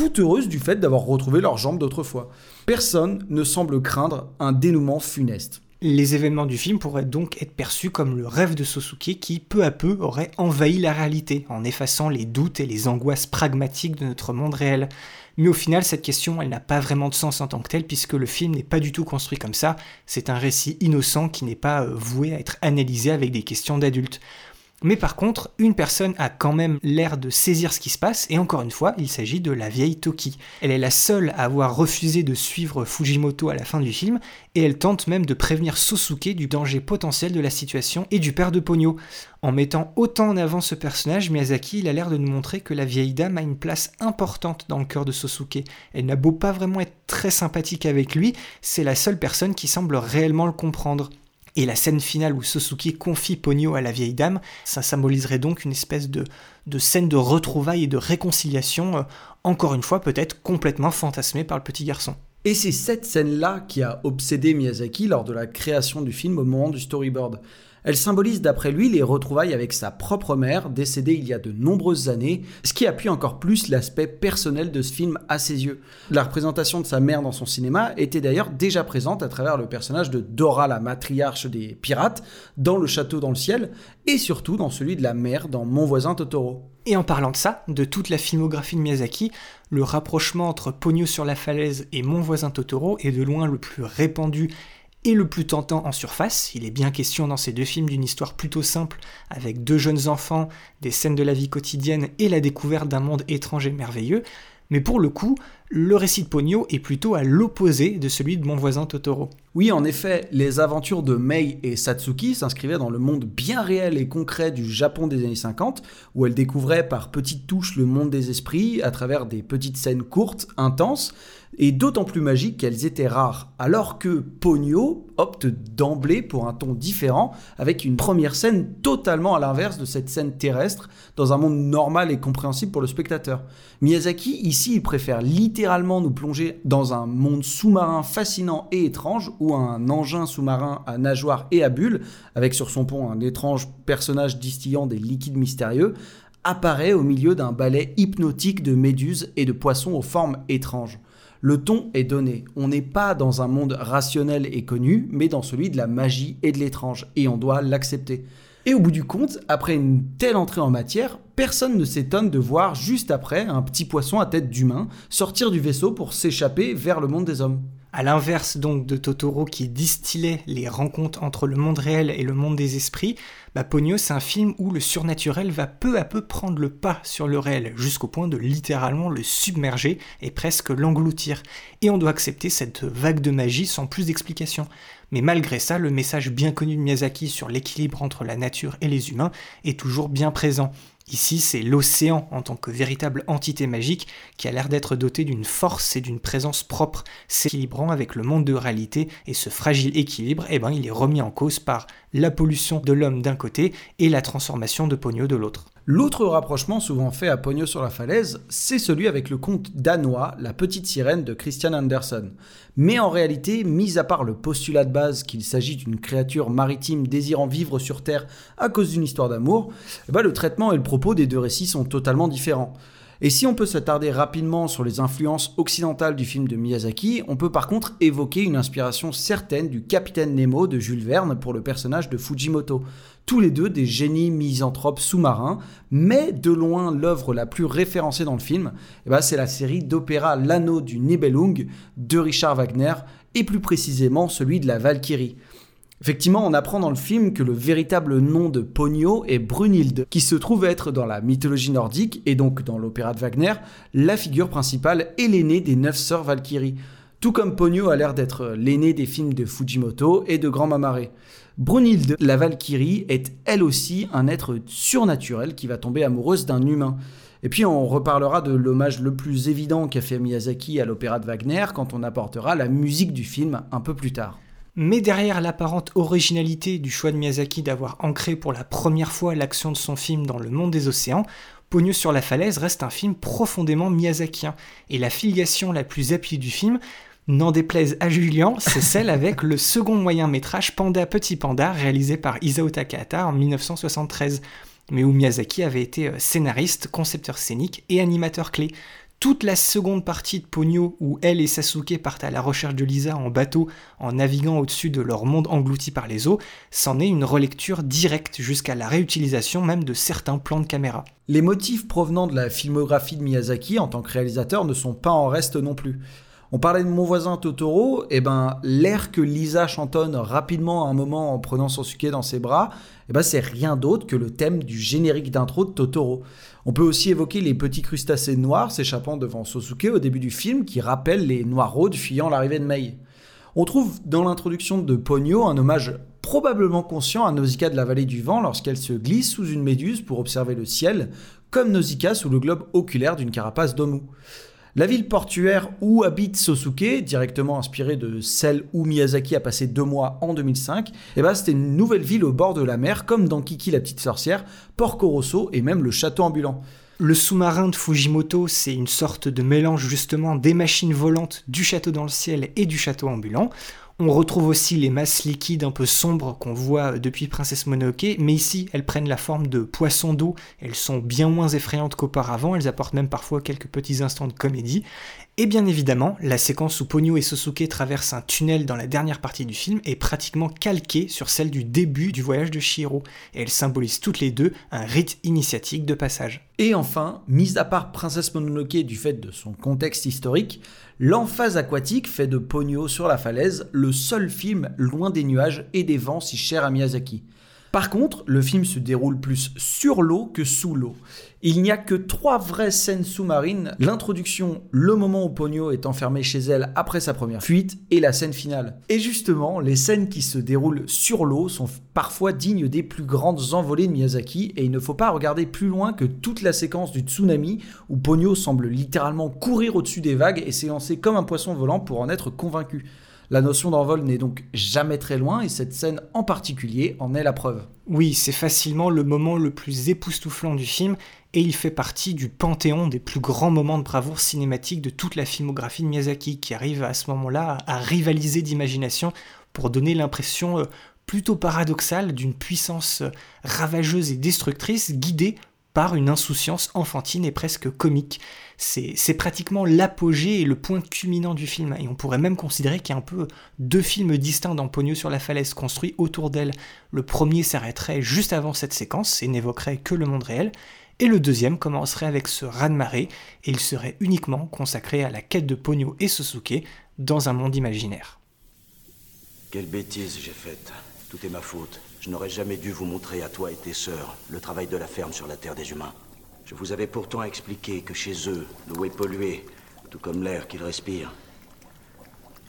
[SPEAKER 3] toutes heureuses du fait d'avoir retrouvé leurs jambes d'autrefois. Personne ne semble craindre un dénouement funeste.
[SPEAKER 2] Les événements du film pourraient donc être perçus comme le rêve de Sosuke qui, peu à peu, aurait envahi la réalité, en effaçant les doutes et les angoisses pragmatiques de notre monde réel. Mais au final, cette question, elle n'a pas vraiment de sens en tant que telle, puisque le film n'est pas du tout construit comme ça. C'est un récit innocent qui n'est pas euh, voué à être analysé avec des questions d'adultes. Mais par contre, une personne a quand même l'air de saisir ce qui se passe, et encore une fois, il s'agit de la vieille Toki. Elle est la seule à avoir refusé de suivre Fujimoto à la fin du film, et elle tente même de prévenir Sosuke du danger potentiel de la situation et du père de Pogno. En mettant autant en avant ce personnage, Miyazaki il a l'air de nous montrer que la vieille dame a une place importante dans le cœur de Sosuke. Elle n'a beau pas vraiment être très sympathique avec lui, c'est la seule personne qui semble réellement le comprendre. Et la scène finale où Sosuke confie Ponyo à la vieille dame, ça symboliserait donc une espèce de, scène de retrouvailles et de réconciliation, euh, encore une fois peut-être complètement fantasmée par le petit garçon.
[SPEAKER 3] Et c'est cette scène-là qui a obsédé Miyazaki lors de la création du film au moment du storyboard. Elle symbolise d'après lui les retrouvailles avec sa propre mère, décédée il y a de nombreuses années, ce qui appuie encore plus l'aspect personnel de ce film à ses yeux. La représentation de sa mère dans son cinéma était d'ailleurs déjà présente à travers le personnage de Dora, la matriarche des pirates, dans Le Château dans le ciel, et surtout dans celui de la mère dans Mon voisin Totoro.
[SPEAKER 2] Et en parlant de ça, de toute la filmographie de Miyazaki, le rapprochement entre Pogno sur la falaise et Mon voisin Totoro est de loin le plus répandu et le plus tentant en surface. Il est bien question dans ces deux films d'une histoire plutôt simple, avec deux jeunes enfants, des scènes de la vie quotidienne et la découverte d'un monde étrange et merveilleux. Mais pour le coup, le récit de Pogno est plutôt à l'opposé de celui de mon voisin Totoro.
[SPEAKER 3] Oui, en effet, les aventures de Mei et Satsuki s'inscrivaient dans le monde bien réel et concret du Japon des années 50, où elles découvraient par petites touches le monde des esprits à travers des petites scènes courtes, intenses, et d'autant plus magiques qu'elles étaient rares, alors que Pogno opte d'emblée pour un ton différent, avec une première scène totalement à l'inverse de cette scène terrestre, dans un monde normal et compréhensible pour le spectateur. Miyazaki, ici, il préfère littéralement nous plonger dans un monde sous-marin fascinant et étrange, où un engin sous-marin à nageoires et à bulles, avec sur son pont un étrange personnage distillant des liquides mystérieux, apparaît au milieu d'un ballet hypnotique de méduses et de poissons aux formes étranges. Le ton est donné. On n'est pas dans un monde rationnel et connu, mais dans celui de la magie et de l'étrange, et on doit l'accepter. Et au bout du compte, après une telle entrée en matière, personne ne s'étonne de voir juste après un petit poisson à tête d'humain sortir du vaisseau pour s'échapper vers le monde des hommes.
[SPEAKER 2] À l'inverse donc de Totoro qui distillait les rencontres entre le monde réel et le monde des esprits, bah c'est un film où le surnaturel va peu à peu prendre le pas sur le réel, jusqu'au point de littéralement le submerger et presque l'engloutir. Et on doit accepter cette vague de magie sans plus d'explication. Mais malgré ça, le message bien connu de Miyazaki sur l'équilibre entre la nature et les humains est toujours bien présent. Ici, c'est l'océan en tant que véritable entité magique qui a l'air d'être doté d'une force et d'une présence propre, s'équilibrant avec le monde de réalité, et ce fragile équilibre, eh ben, il est remis en cause par la pollution de l'homme d'un côté et la transformation de Pogno de l'autre.
[SPEAKER 3] L'autre rapprochement souvent fait à Pogno sur la falaise, c'est celui avec le conte danois La petite sirène de Christian Andersen. Mais en réalité, mis à part le postulat de base qu'il s'agit d'une créature maritime désirant vivre sur Terre à cause d'une histoire d'amour, eh ben, le traitement et le propos des deux récits sont totalement différents. Et si on peut s'attarder rapidement sur les influences occidentales du film de Miyazaki, on peut par contre évoquer une inspiration certaine du capitaine Nemo de Jules Verne pour le personnage de Fujimoto. Tous les deux des génies misanthropes sous-marins, mais de loin l'œuvre la plus référencée dans le film, eh ben, c'est la série d'opéra L'anneau du Nibelung de Richard Wagner, et plus précisément celui de la Valkyrie. Effectivement, on apprend dans le film que le véritable nom de Pogno est Brunhilde, qui se trouve être dans la mythologie nordique, et donc dans l'opéra de Wagner, la figure principale et l'aînée des neuf sœurs Valkyries. Tout comme Pogno a l'air d'être l'aîné des films de Fujimoto et de Grand Mamare. Brunhilde, la Valkyrie, est elle aussi un être surnaturel qui va tomber amoureuse d'un humain. Et puis on reparlera de l'hommage le plus évident qu'a fait Miyazaki à l'opéra de Wagner quand on apportera la musique du film un peu plus tard.
[SPEAKER 2] Mais derrière l'apparente originalité du choix de Miyazaki d'avoir ancré pour la première fois l'action de son film dans le monde des océans, Pogno sur la falaise reste un film profondément miyazakien. Et la filiation la plus appuyée du film, n'en déplaise à Julien, c'est celle avec le second moyen métrage Panda Petit Panda réalisé par Isao Takahata en 1973, mais où Miyazaki avait été euh, scénariste, concepteur scénique et animateur clé toute la seconde partie de Pogno où elle et Sasuke partent à la recherche de Lisa en bateau en naviguant au-dessus de leur monde englouti par les eaux, c'en est une relecture directe jusqu'à la réutilisation même de certains plans de caméra.
[SPEAKER 3] Les motifs provenant de la filmographie de Miyazaki en tant que réalisateur ne sont pas en reste non plus. On parlait de mon voisin Totoro, et ben l'air que Lisa chantonne rapidement à un moment en prenant son suke dans ses bras, et ben c'est rien d'autre que le thème du générique d'intro de Totoro. On peut aussi évoquer les petits crustacés noirs s'échappant devant Sosuke au début du film qui rappellent les noirs-rôdes fuyant l'arrivée de Mei. On trouve dans l'introduction de Pogno un hommage probablement conscient à Nausicaa de la vallée du vent lorsqu'elle se glisse sous une méduse pour observer le ciel, comme Nausicaa sous le globe oculaire d'une carapace d'Omu. La ville portuaire où habite Sosuke, directement inspirée de celle où Miyazaki a passé deux mois en 2005, eh ben, c'était une nouvelle ville au bord de la mer, comme dans Kiki la petite sorcière, Porco Rosso et même le château ambulant.
[SPEAKER 2] Le sous-marin de Fujimoto, c'est une sorte de mélange justement des machines volantes du château dans le ciel et du château ambulant. On retrouve aussi les masses liquides un peu sombres qu'on voit depuis Princesse Mononoke, mais ici elles prennent la forme de poissons d'eau, elles sont bien moins effrayantes qu'auparavant, elles apportent même parfois quelques petits instants de comédie. Et bien évidemment, la séquence où Ponyo et Sosuke traversent un tunnel dans la dernière partie du film est pratiquement calquée sur celle du début du voyage de Shiro, et elles symbolisent toutes les deux un rite initiatique de passage.
[SPEAKER 3] Et enfin, mis à part Princesse Mononoke du fait de son contexte historique, l'emphase aquatique fait de Ponyo sur la falaise le seul film loin des nuages et des vents si cher à Miyazaki. Par contre, le film se déroule plus sur l'eau que sous l'eau. Il n'y a que trois vraies scènes sous-marines, l'introduction, le moment où Ponyo est enfermé chez elle après sa première fuite, et la scène finale. Et justement, les scènes qui se déroulent sur l'eau sont parfois dignes des plus grandes envolées de Miyazaki, et il ne faut pas regarder plus loin que toute la séquence du tsunami, où Ponyo semble littéralement courir au-dessus des vagues et s'élancer comme un poisson volant pour en être convaincu. La notion d'envol n'est donc jamais très loin et cette scène en particulier en est la preuve.
[SPEAKER 2] Oui, c'est facilement le moment le plus époustouflant du film et il fait partie du panthéon des plus grands moments de bravoure cinématique de toute la filmographie de Miyazaki qui arrive à ce moment-là à rivaliser d'imagination pour donner l'impression euh, plutôt paradoxale d'une puissance euh, ravageuse et destructrice guidée par une insouciance enfantine et presque comique. C'est pratiquement l'apogée et le point culminant du film, et on pourrait même considérer qu'il y a un peu deux films distincts dans Pogno sur la falaise construits autour d'elle. Le premier s'arrêterait juste avant cette séquence et n'évoquerait que le monde réel, et le deuxième commencerait avec ce raz-de-marée, et il serait uniquement consacré à la quête de Pogno et Sosuke dans un monde imaginaire.
[SPEAKER 1] Quelle bêtise j'ai faite. Tout est ma faute. Je n'aurais jamais dû vous montrer à toi et tes sœurs le travail de la ferme sur la terre des humains. Je vous avais pourtant expliqué que chez eux, l'eau est polluée, tout comme l'air qu'ils respirent.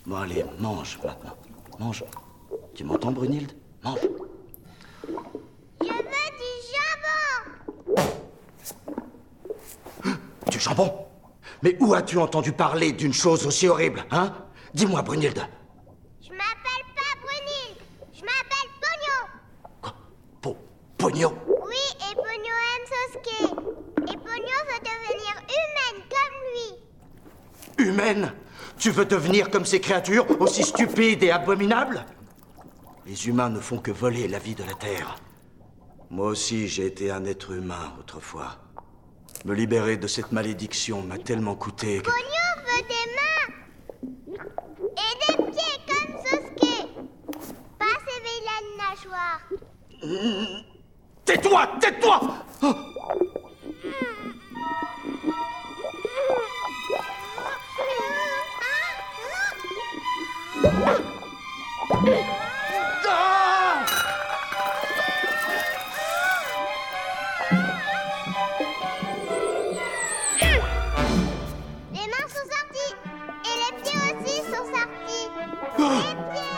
[SPEAKER 1] Bon, allez, mange maintenant. Mange. Tu m'entends, Brunhilde Mange.
[SPEAKER 5] Je veux du jambon
[SPEAKER 1] Du jambon? Mais où as-tu entendu parler d'une chose aussi horrible, hein? Dis-moi, Brunhilde.
[SPEAKER 5] Je m'appelle pas Brunhilde. Je m'appelle Pogno.
[SPEAKER 1] Po Pogno
[SPEAKER 5] Oui, et Pogno aime Sosuke. Et Pogno veut devenir humaine comme lui.
[SPEAKER 1] Humaine Tu veux devenir comme ces créatures, aussi stupides et abominables? Les humains ne font que voler la vie de la Terre. Moi aussi, j'ai été un être humain autrefois. Me libérer de cette malédiction m'a tellement coûté que...
[SPEAKER 5] Veut des mains. Et des pieds comme Sosuke. Pas ses vilaines nageoires.
[SPEAKER 1] Tais-toi Tais-toi Oh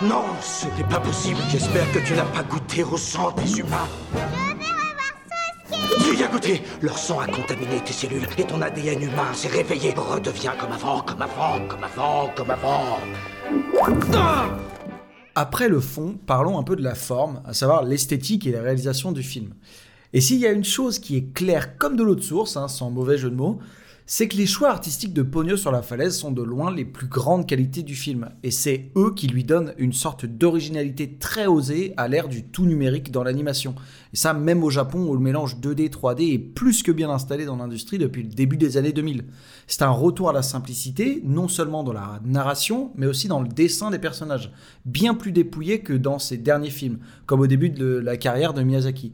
[SPEAKER 1] Non, ce n'est pas possible. J'espère que tu n'as pas goûté au sang des humains.
[SPEAKER 5] Je vais revoir Sosuke.
[SPEAKER 1] Tu y as goûté Leur sang a contaminé tes cellules et ton ADN humain s'est réveillé. Redeviens comme avant, comme avant, comme avant, comme avant. Ah
[SPEAKER 3] Après le fond, parlons un peu de la forme, à savoir l'esthétique et la réalisation du film. Et s'il y a une chose qui est claire comme de l'eau de source, hein, sans mauvais jeu de mots, c'est que les choix artistiques de Pogno sur la falaise sont de loin les plus grandes qualités du film. Et c'est eux qui lui donnent une sorte d'originalité très osée à l'ère du tout numérique dans l'animation. Et ça, même au Japon, où le mélange 2D, 3D est plus que bien installé dans l'industrie depuis le début des années 2000. C'est un retour à la simplicité, non seulement dans la narration, mais aussi dans le dessin des personnages. Bien plus dépouillé que dans ses derniers films, comme au début de la carrière de Miyazaki.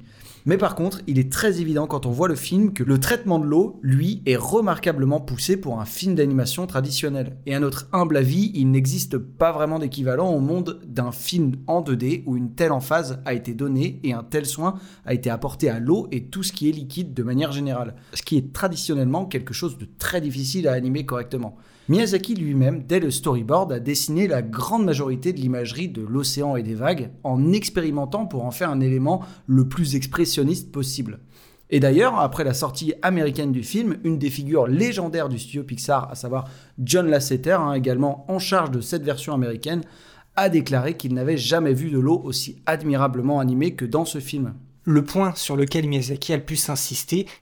[SPEAKER 3] Mais par contre, il est très évident quand on voit le film que le traitement de l'eau, lui, est remarquablement poussé pour un film d'animation traditionnel. Et à notre humble avis, il n'existe pas vraiment d'équivalent au monde d'un film en 2D où une telle emphase a été donnée et un tel soin a été apporté à l'eau et tout ce qui est liquide de manière générale. Ce qui est traditionnellement quelque chose de très difficile à animer correctement. Miyazaki lui-même, dès le storyboard, a dessiné la grande majorité de l'imagerie de l'océan et des vagues en expérimentant pour en faire un élément le plus expressionniste possible. Et d'ailleurs, après la sortie américaine du film, une des figures légendaires du studio Pixar, à savoir John Lasseter, hein, également en charge de cette version américaine, a déclaré qu'il n'avait jamais vu de l'eau aussi admirablement animée que dans ce film.
[SPEAKER 2] Le point sur lequel Miyazaki a le plus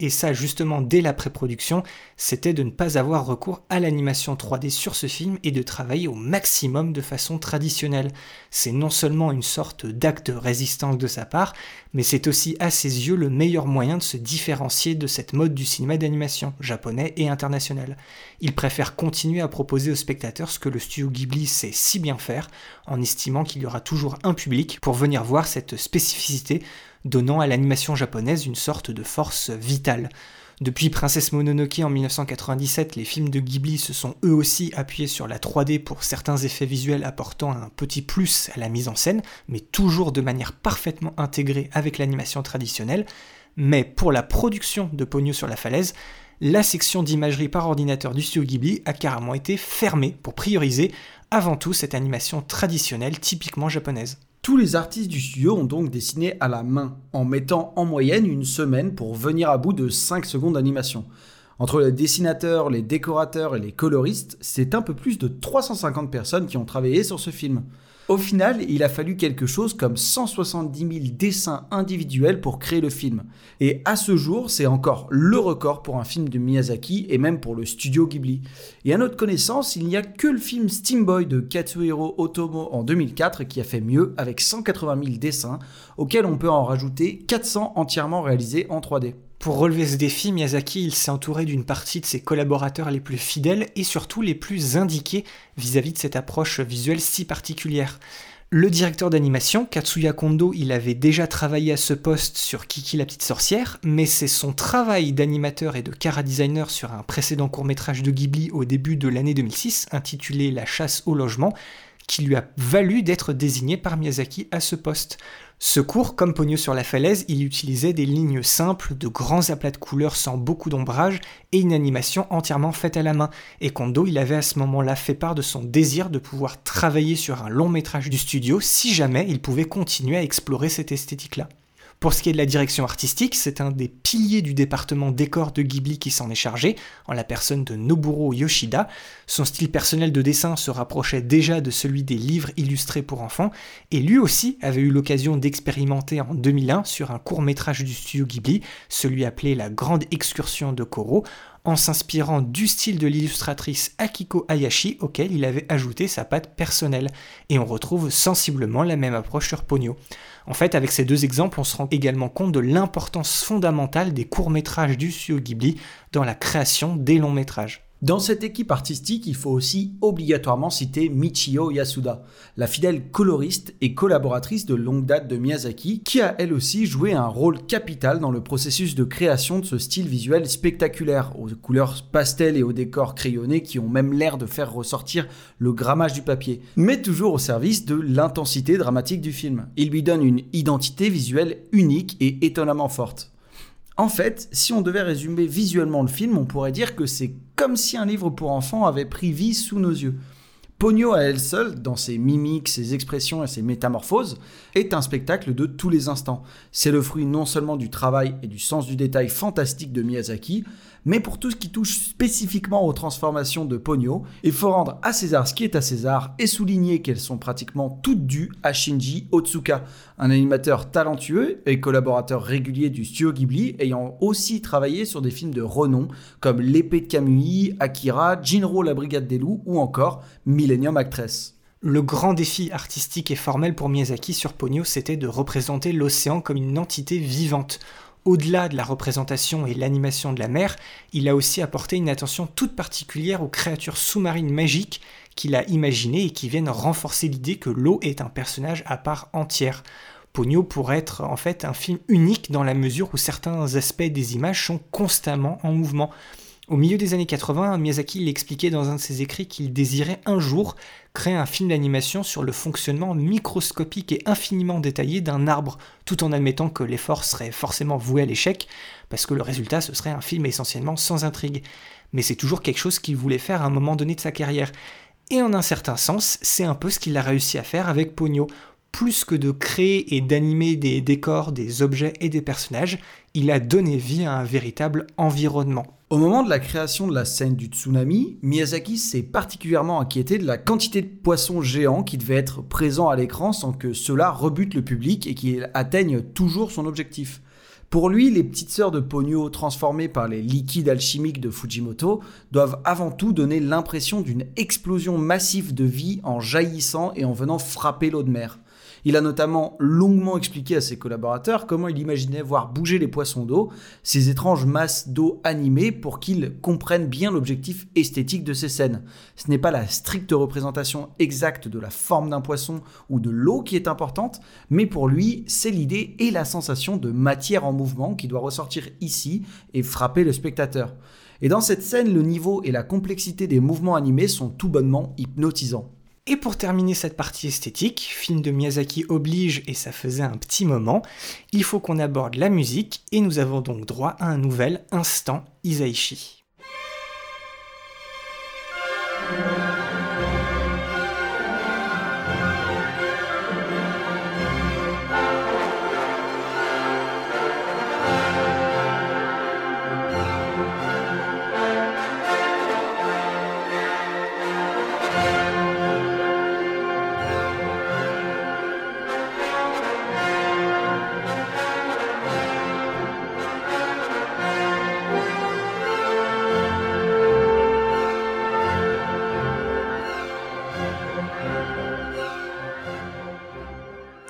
[SPEAKER 2] et ça justement dès la pré-production, c'était de ne pas avoir recours à l'animation 3D sur ce film et de travailler au maximum de façon traditionnelle. C'est non seulement une sorte d'acte résistance de sa part, mais c'est aussi à ses yeux le meilleur moyen de se différencier de cette mode du cinéma d'animation, japonais et international. Il préfère continuer à proposer aux spectateurs ce que le studio Ghibli sait si bien faire, en estimant qu'il y aura toujours un public pour venir voir cette spécificité donnant à l'animation japonaise une sorte de force vitale. Depuis Princesse Mononoke en 1997, les films de Ghibli se sont eux aussi appuyés sur la 3D pour certains effets visuels apportant un petit plus à la mise en scène, mais toujours de manière parfaitement intégrée avec l'animation traditionnelle. Mais pour la production de Pogno sur la falaise, la section d'imagerie par ordinateur du studio Ghibli a carrément été fermée pour prioriser avant tout cette animation traditionnelle typiquement japonaise.
[SPEAKER 3] Tous les artistes du studio ont donc dessiné à la main, en mettant en moyenne une semaine pour venir à bout de 5 secondes d'animation. Entre les dessinateurs, les décorateurs et les coloristes, c'est un peu plus de 350 personnes qui ont travaillé sur ce film. Au final, il a fallu quelque chose comme 170 000 dessins individuels pour créer le film. Et à ce jour, c'est encore le record pour un film de Miyazaki et même pour le studio Ghibli. Et à notre connaissance, il n'y a que le film Steam Boy de Katsuhiro Otomo en 2004 qui a fait mieux avec 180 000 dessins, auxquels on peut en rajouter 400 entièrement réalisés en 3D.
[SPEAKER 2] Pour relever ce défi, Miyazaki il s'est entouré d'une partie de ses collaborateurs les plus fidèles et surtout les plus indiqués vis-à-vis de cette approche visuelle si particulière. Le directeur d'animation, Katsuya Kondo, il avait déjà travaillé à ce poste sur Kiki la petite sorcière, mais c'est son travail d'animateur et de cara designer sur un précédent court-métrage de Ghibli au début de l'année 2006, intitulé La chasse au logement, qui lui a valu d'être désigné par Miyazaki à ce poste. Ce cours, comme Pogno sur la falaise, il utilisait des lignes simples, de grands aplats de couleurs sans beaucoup d'ombrage et une animation entièrement faite à la main. Et Kondo, il avait à ce moment-là fait part de son désir de pouvoir travailler sur un long métrage du studio si jamais il pouvait continuer à explorer cette esthétique-là. Pour ce qui est de la direction artistique, c'est un des piliers du département décor de Ghibli qui s'en est chargé, en la personne de Noburo Yoshida. Son style personnel de dessin se rapprochait déjà de celui des livres illustrés pour enfants, et lui aussi avait eu l'occasion d'expérimenter en 2001 sur un court métrage du studio Ghibli, celui appelé La Grande Excursion de Koro, en s'inspirant du style de l'illustratrice Akiko Hayashi auquel il avait ajouté sa patte personnelle. Et on retrouve sensiblement la même approche sur Pogno. En fait, avec ces deux exemples, on se rend également compte de l'importance fondamentale des courts-métrages du studio Ghibli dans la création des longs métrages.
[SPEAKER 3] Dans cette équipe artistique, il faut aussi obligatoirement citer Michio Yasuda, la fidèle coloriste et collaboratrice de longue date de Miyazaki, qui a elle aussi joué un rôle capital dans le processus de création de ce style visuel spectaculaire, aux couleurs pastel et aux décors crayonnés qui ont même l'air de faire ressortir le grammage du papier, mais toujours au service de l'intensité dramatique du film. Il lui donne une identité visuelle unique et étonnamment forte. En fait, si on devait résumer visuellement le film, on pourrait dire que c'est comme si un livre pour enfants avait pris vie sous nos yeux. Pogno à elle seule, dans ses mimiques, ses expressions et ses métamorphoses, est un spectacle de tous les instants. C'est le fruit non seulement du travail et du sens du détail fantastique de Miyazaki, mais pour tout ce qui touche spécifiquement aux transformations de Pogno, il faut rendre à César ce qui est à César et souligner qu'elles sont pratiquement toutes dues à Shinji Otsuka, un animateur talentueux et collaborateur régulier du studio Ghibli, ayant aussi travaillé sur des films de renom comme L'épée de Kamui, Akira, Jinro la brigade des loups ou encore Millennium Actress.
[SPEAKER 2] Le grand défi artistique et formel pour Miyazaki sur Pogno, c'était de représenter l'océan comme une entité vivante. Au-delà de la représentation et l'animation de la mer, il a aussi apporté une attention toute particulière aux créatures sous-marines magiques qu'il a imaginées et qui viennent renforcer l'idée que l'eau est un personnage à part entière. Pogno pourrait être en fait un film unique dans la mesure où certains aspects des images sont constamment en mouvement. Au milieu des années 80, Miyazaki l'expliquait dans un de ses écrits qu'il désirait un jour créer un film d'animation sur le fonctionnement microscopique et infiniment détaillé d'un arbre, tout en admettant que l'effort serait forcément voué à l'échec, parce que le résultat ce serait un film essentiellement sans intrigue. Mais c'est toujours quelque chose qu'il voulait faire à un moment donné de sa carrière. Et en un certain sens, c'est un peu ce qu'il a réussi à faire avec Pogno. Plus que de créer et d'animer des décors, des objets et des personnages, il a donné vie à un véritable environnement.
[SPEAKER 3] Au moment de la création de la scène du tsunami, Miyazaki s'est particulièrement inquiété de la quantité de poissons géants qui devaient être présents à l'écran sans que cela rebute le public et qu'il atteigne toujours son objectif. Pour lui, les petites sœurs de Ponyo transformées par les liquides alchimiques de Fujimoto doivent avant tout donner l'impression d'une explosion massive de vie en jaillissant et en venant frapper l'eau de mer. Il a notamment longuement expliqué à ses collaborateurs comment il imaginait voir bouger les poissons d'eau, ces étranges masses d'eau animées, pour qu'ils comprennent bien l'objectif esthétique de ces scènes. Ce n'est pas la stricte représentation exacte de la forme d'un poisson ou de l'eau qui est importante, mais pour lui, c'est l'idée et la sensation de matière en mouvement qui doit ressortir ici et frapper le spectateur. Et dans cette scène, le niveau et la complexité des mouvements animés sont tout bonnement hypnotisants.
[SPEAKER 2] Et pour terminer cette partie esthétique, film de Miyazaki oblige et ça faisait un petit moment, il faut qu'on aborde la musique et nous avons donc droit à un nouvel instant Isaichi.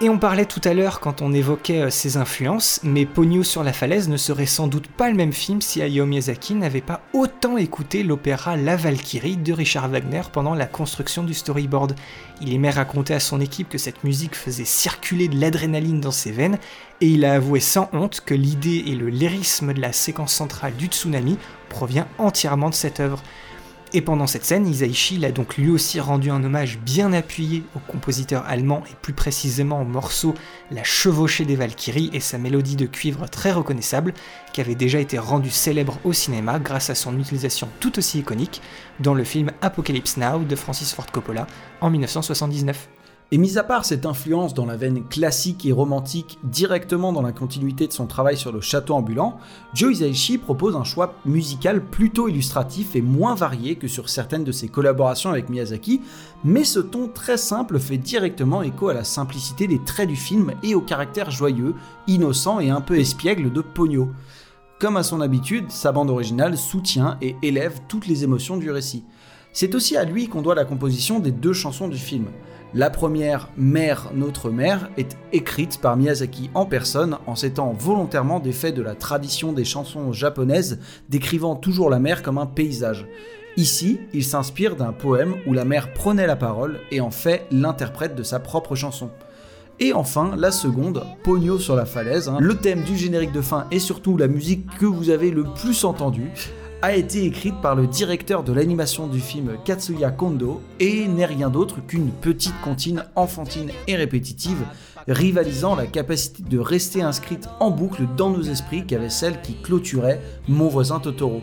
[SPEAKER 2] On parlait tout à l'heure quand on évoquait euh, ses influences, mais Pogno sur la falaise ne serait sans doute pas le même film si Hayao Miyazaki n'avait pas autant écouté l'opéra La Valkyrie de Richard Wagner pendant la construction du storyboard. Il aimait raconter à son équipe que cette musique faisait circuler de l'adrénaline dans ses veines, et il a avoué sans honte que l'idée et le lyrisme de la séquence centrale du tsunami provient entièrement de cette œuvre. Et pendant cette scène, Isaichi l'a donc lui aussi rendu un hommage bien appuyé au compositeur allemand et plus précisément au morceau La chevauchée des Valkyries et sa mélodie de cuivre très reconnaissable qui avait déjà été rendue célèbre au cinéma grâce à son utilisation tout aussi iconique dans le film Apocalypse Now de Francis Ford Coppola en 1979.
[SPEAKER 3] Et mis à part cette influence dans la veine classique et romantique directement dans la continuité de son travail sur le château ambulant, Joe Hisaishi propose un choix musical plutôt illustratif et moins varié que sur certaines de ses collaborations avec Miyazaki, mais ce ton très simple fait directement écho à la simplicité des traits du film et au caractère joyeux, innocent et un peu espiègle de Pogno. Comme à son habitude, sa bande originale soutient et élève toutes les émotions du récit. C'est aussi à lui qu'on doit la composition des deux chansons du film. La première, Mère, notre mère, est écrite par Miyazaki en personne en s'étant volontairement des faits de la tradition des chansons japonaises décrivant toujours la mer comme un paysage. Ici, il s'inspire d'un poème où la mer prenait la parole et en fait l'interprète de sa propre chanson. Et enfin, la seconde, Pogno sur la falaise, hein. le thème du générique de fin et surtout la musique que vous avez le plus entendue, a été écrite par le directeur de l'animation du film Katsuya Kondo et n'est rien d'autre qu'une petite comptine enfantine et répétitive, rivalisant la capacité de rester inscrite en boucle dans nos esprits qu'avait celle qui clôturait Mon voisin Totoro.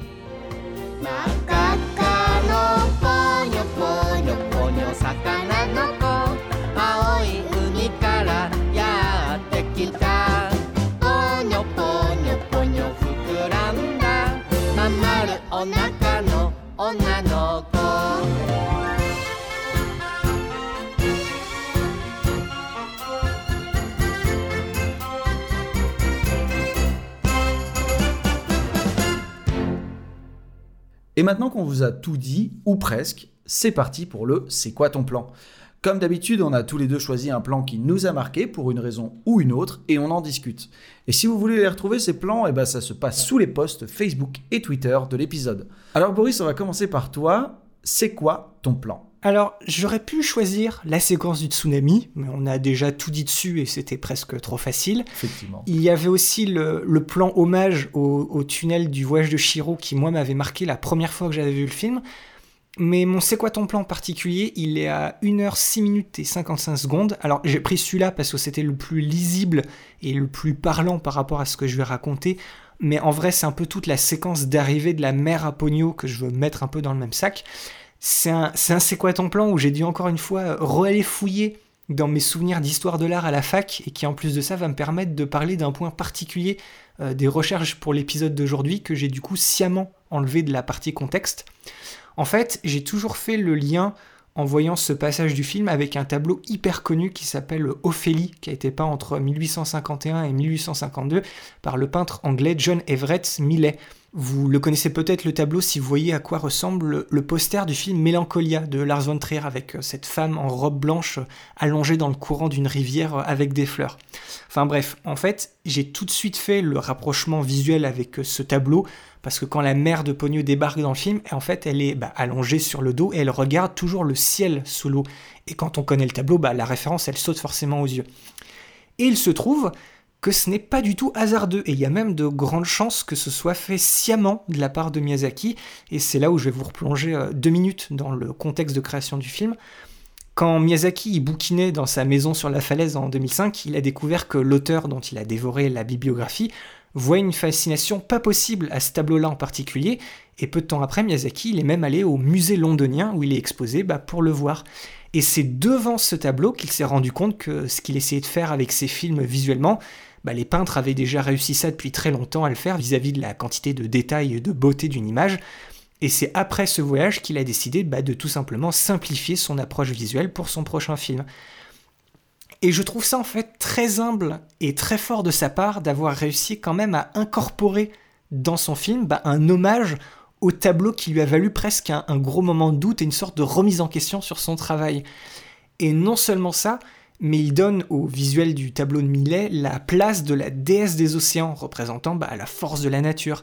[SPEAKER 3] Et maintenant qu'on vous a tout dit, ou presque, c'est parti pour le C'est quoi ton plan? Comme d'habitude, on a tous les deux choisi un plan qui nous a marqué pour une raison ou une autre et on en discute. Et si vous voulez les retrouver, ces plans, eh ben, ça se passe sous les posts Facebook et Twitter de l'épisode. Alors Boris, on va commencer par toi. C'est quoi ton plan?
[SPEAKER 2] Alors, j'aurais pu choisir la séquence du tsunami, mais on a déjà tout dit dessus et c'était presque trop facile.
[SPEAKER 3] Effectivement.
[SPEAKER 2] Il y avait aussi le, plan hommage au, tunnel du voyage de Shiro qui, moi, m'avait marqué la première fois que j'avais vu le film. Mais mon C'est quoi ton plan en particulier Il est à 1h 6 minutes et 55 secondes. Alors, j'ai pris celui-là parce que c'était le plus lisible et le plus parlant par rapport à ce que je vais raconter. Mais en vrai, c'est un peu toute la séquence d'arrivée de la mer à Pogno que je veux mettre un peu dans le même sac c'est un, C'est quoi ton plan où j'ai dû encore une fois re-aller fouiller dans mes souvenirs d'histoire de l'art à la fac et qui en plus de ça va me permettre de parler d'un point particulier euh, des recherches pour l'épisode d'aujourd'hui que j'ai du coup sciemment enlevé de la partie contexte. En fait, j'ai toujours fait le lien en voyant ce passage du film avec un tableau hyper connu qui s'appelle Ophélie, qui a été peint entre 1851 et 1852 par le peintre anglais John Everett Millais. Vous le connaissez peut-être le tableau si vous voyez à quoi ressemble le poster du film Mélancolia de Lars von Trier avec euh, cette femme en robe blanche euh, allongée dans le courant d'une rivière euh, avec des fleurs. Enfin bref, en fait, j'ai tout de suite fait le rapprochement visuel avec ce tableau parce que quand la mère de Pogneux débarque dans le film, en fait, elle est bah, allongée sur le dos et elle regarde toujours le ciel sous l'eau. Et quand on connaît le tableau, bah, la référence, elle saute forcément aux yeux. Et il se trouve que ce n'est pas du tout hasardeux, et il y a même de grandes chances que ce soit fait sciemment de la part de Miyazaki, et c'est là où je vais vous replonger euh, deux minutes dans le contexte de création du film. Quand Miyazaki y bouquinait dans sa maison sur la falaise en 2005, il a découvert que l'auteur dont il a dévoré la bibliographie voit une fascination pas possible à ce tableau-là en particulier, et peu de temps après, Miyazaki, il est même allé au musée londonien où il est exposé bah, pour le voir. Et c'est devant ce tableau qu'il s'est rendu compte que ce qu'il essayait de faire avec ses films visuellement, bah, les peintres avaient déjà réussi ça depuis très longtemps à le faire vis-à-vis de la quantité de détails et de beauté d'une image. Et c'est après ce voyage qu'il a décidé bah, de tout simplement simplifier son approche visuelle pour son prochain film. Et je trouve ça en fait très humble et très fort de sa part d'avoir réussi quand même à incorporer dans son film bah, un hommage au tableau qui lui a valu presque un, un, gros moment de doute et une sorte de remise en question sur son travail. Et non seulement ça, mais il donne au visuel du tableau de Millet la place de la déesse des océans, représentant bah, la force de la nature.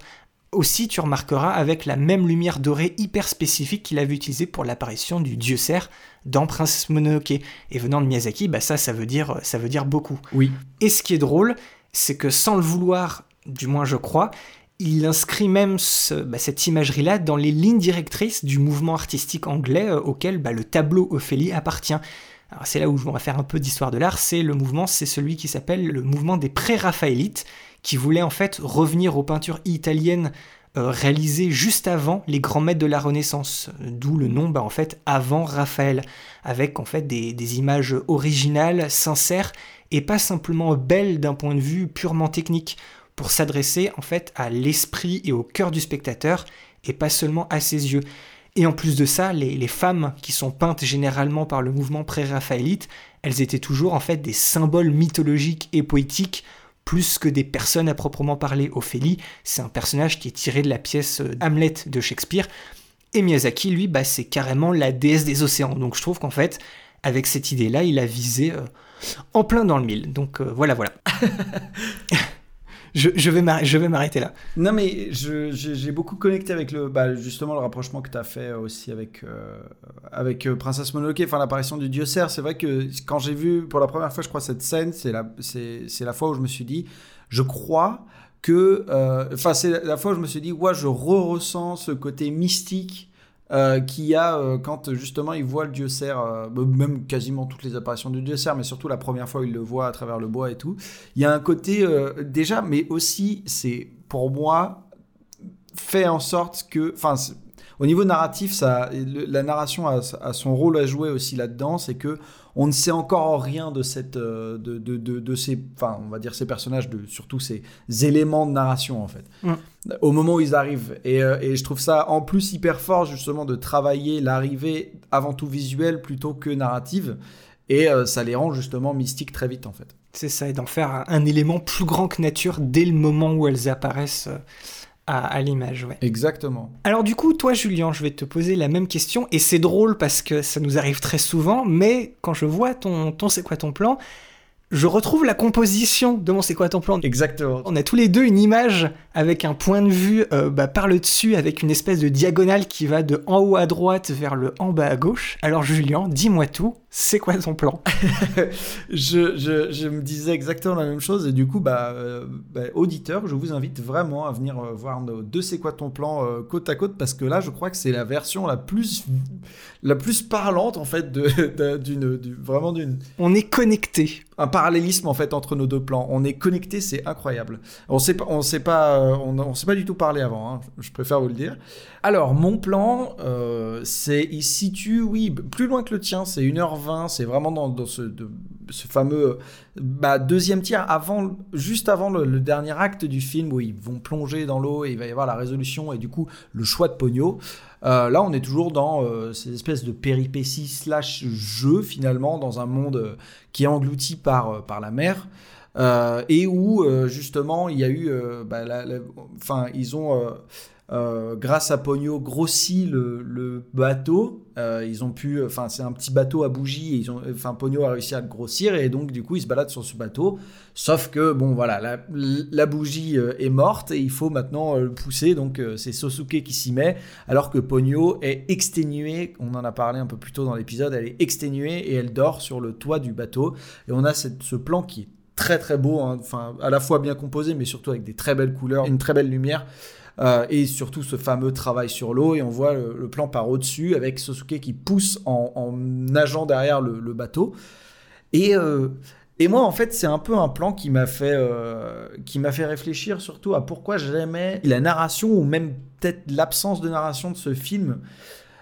[SPEAKER 2] Aussi, tu remarqueras avec la même lumière dorée hyper spécifique qu'il avait utilisée pour l'apparition du dieu cerf dans Prince Mononoke. Et venant de Miyazaki, bah ça, ça veut dire, ça veut dire beaucoup.
[SPEAKER 3] Oui.
[SPEAKER 2] Et ce qui est drôle, c'est que sans le vouloir, du moins je crois, il inscrit même bah, cette imagerie-là dans les lignes directrices du mouvement artistique anglais euh, auquel bah, le tableau Ophélie appartient. C'est là où je vais faire un peu d'histoire de l'art, c'est le mouvement, c'est celui qui s'appelle le mouvement des pré-raphaélites, qui voulait en fait revenir aux peintures italiennes euh, réalisées juste avant les grands maîtres de la Renaissance, d'où le nom bah, en fait avant Raphaël, avec en fait des, des images originales, sincères et pas simplement belles d'un point de vue purement technique, pour s'adresser en fait à l'esprit et au cœur du spectateur et pas seulement à ses yeux. Et en plus de ça, les, femmes qui sont peintes généralement par le mouvement pré-raphaélite, elles étaient toujours en fait des symboles mythologiques et poétiques plus que des personnes à proprement parler. Ophélie, c'est un personnage qui est tiré de la pièce euh, Hamlet de Shakespeare. Et Miyazaki, lui, bah, c'est carrément la déesse des océans. Donc je trouve qu'en fait, avec cette idée-là, il a visé euh, en plein dans le mille. Donc euh, voilà, voilà. je, je vais m'arrêter là.
[SPEAKER 3] Non, mais j'ai beaucoup connecté avec le, bah, justement le rapprochement que tu as fait aussi avec, euh, avec euh, Princesse Mononoke, enfin l'apparition du dieu cerf. C'est vrai que quand j'ai vu pour la première fois, je crois, cette scène, c'est la, la fois où je me suis dit, je crois que. Euh, enfin, c'est la fois où je me suis dit, ouais, je re-ressens ce côté mystique euh, qui a euh, quand justement il voit le dieu cerf, euh, même quasiment toutes les apparitions du dieu cerf, mais surtout la première fois où il le voit à travers le bois et tout. Il y a un côté déjà, mais aussi c'est pour moi fait en sorte que, enfin, au niveau narratif, ça, la narration a, a, son rôle à jouer aussi là-dedans, c'est que on ne sait encore rien de cette, de, de, de, ces, enfin, on va dire ces personnages, de surtout ces éléments de narration en fait. Mm au moment où ils arrivent. Euh, et, je trouve ça en plus hyper fort justement de travailler l'arrivée avant tout visuelle plutôt que narrative. Et euh, ça les rend justement mystiques très vite en fait.
[SPEAKER 2] C'est ça, et d'en faire un, élément plus grand que nature dès le moment où elles apparaissent euh, à, l'image. Ouais.
[SPEAKER 3] Exactement.
[SPEAKER 2] Alors du coup, toi Julien, je vais te poser la même question, et c'est drôle parce que ça nous arrive très souvent, mais quand je vois ton, ton c'est quoi ton plan, je retrouve la composition de mon C'est quoi ton plan
[SPEAKER 3] Exactement.
[SPEAKER 2] On a tous les deux une image avec un point de vue euh, bah, par le dessus, avec une espèce de diagonale qui va de en haut à droite vers le en bas à gauche. Alors Julien, dis-moi tout, c'est quoi ton plan?
[SPEAKER 3] Je, je, me disais exactement la même chose et du coup, bah, euh, bah auditeur, je vous invite vraiment à venir euh, voir nos deux C'est quoi ton plan côte à côte parce que là, je crois que c'est la version la plus, la plus parlante en fait de, d'une, vraiment d'une.
[SPEAKER 2] On est connecté
[SPEAKER 3] un parallélisme en fait entre nos deux plans. On est connecté, c'est incroyable. On sait pas, on sait pas euh, on ne s'est pas du tout parlé avant, hein, je préfère vous le dire. Alors, mon plan, euh, c'est, il situe, oui, plus loin que le tien, c'est 1h20, c'est vraiment dans, ce, fameux bah, deuxième tiers, juste avant le, dernier acte du film où ils vont plonger dans l'eau et il va y avoir la résolution et du coup le choix de Pogno. Euh, là, on est toujours dans euh, ces espèces de péripéties slash jeu finalement dans un monde euh, qui est englouti par la mer. Euh, et où euh, justement il y a eu, euh, bah, enfin ils ont, grâce à Pogno, grossi le, bateau. Ils ont pu, enfin c'est un petit bateau à bougie. Ils ont, enfin Pogno a réussi à le grossir et donc du coup ils se baladent sur ce bateau. Sauf que bon voilà, la, bougie est morte et il faut maintenant le pousser. Donc c'est Sosuke qui s'y met, alors que Pogno est exténuée. On en a parlé un peu plus tôt dans l'épisode. Elle est exténuée et elle dort sur le toit du bateau. Et on a ce plan qui est très très beau, hein. enfin à la fois bien composé, mais surtout avec des très belles couleurs, une très belle lumière. Euh, et surtout ce fameux travail sur l'eau et on voit le, plan par au-dessus avec Sosuke qui pousse en, nageant derrière le, le bateau et, euh, et moi en fait c'est un peu un plan qui m'a fait euh, qui m'a fait réfléchir surtout à pourquoi j'aimais la narration ou même peut-être l'absence de narration de ce film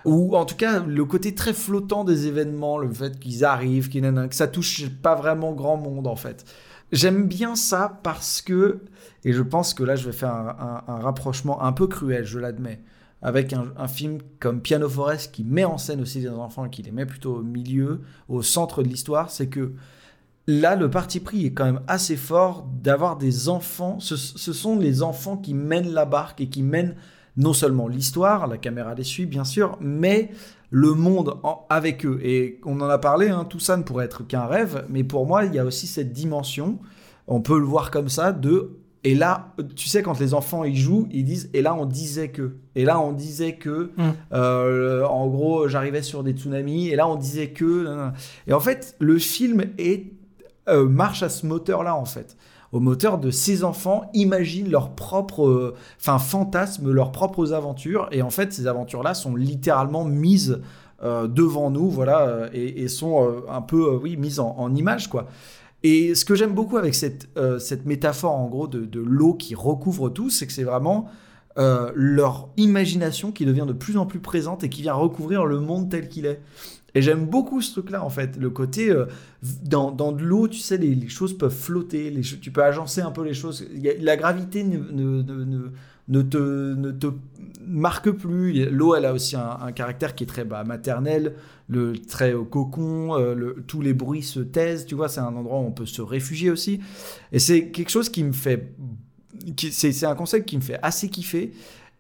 [SPEAKER 3] ou en tout cas le côté très flottant des événements, le fait qu'ils arrivent, que ça touche pas vraiment grand monde en fait. J'aime bien ça parce que, et je pense que là je vais faire un, rapprochement un peu cruel, je l'admets, avec un, film comme Piano Forest qui met en scène aussi des enfants et qui les met plutôt au milieu, au centre de l'histoire, c'est que là le parti pris est quand même assez fort d'avoir des enfants, ce sont les enfants qui mènent la barque et qui mènent non seulement l'histoire, la caméra les suit bien sûr, mais le monde en- avec eux. Et on en a parlé, hein, tout ça ne pourrait être qu'un rêve, mais pour moi, il y a aussi cette dimension, on peut le voir comme ça, de... Et là, tu sais, quand les enfants y jouent, ils disent, et là on disait que, et là on disait que,
[SPEAKER 2] Mm.
[SPEAKER 3] euh, en gros, j'arrivais sur des tsunamis, et là on disait que, et en fait, le film est, euh, marche à ce moteur-là, en fait au moteur de ces enfants imaginent leurs propres, euh, enfin fantasment leurs propres aventures et en fait ces aventures-là sont littéralement mises euh, devant nous, voilà, euh, et, sont un peu, oui, mises en, image quoi. Et ce que j'aime beaucoup avec cette, métaphore en gros de, de l'eau qui recouvre tout, c'est que c'est vraiment leur imagination qui devient de plus en plus présente et qui vient recouvrir le monde tel qu'il est. Et j'aime beaucoup ce truc-là, en fait. Le côté, euh, dans, dans de l'eau, tu sais, les, choses peuvent flotter, les, tu peux agencer un peu les choses. La gravité ne, ne, ne, ne- te, ne te marque plus. L'eau, elle a aussi un, caractère qui est très bah, maternel, le très euh, cocon, euh, tous les bruits se taisent, tu vois, c'est un endroit où on peut se réfugier aussi. Et c'est quelque chose qui me fait... c'est un concept qui me fait assez kiffer.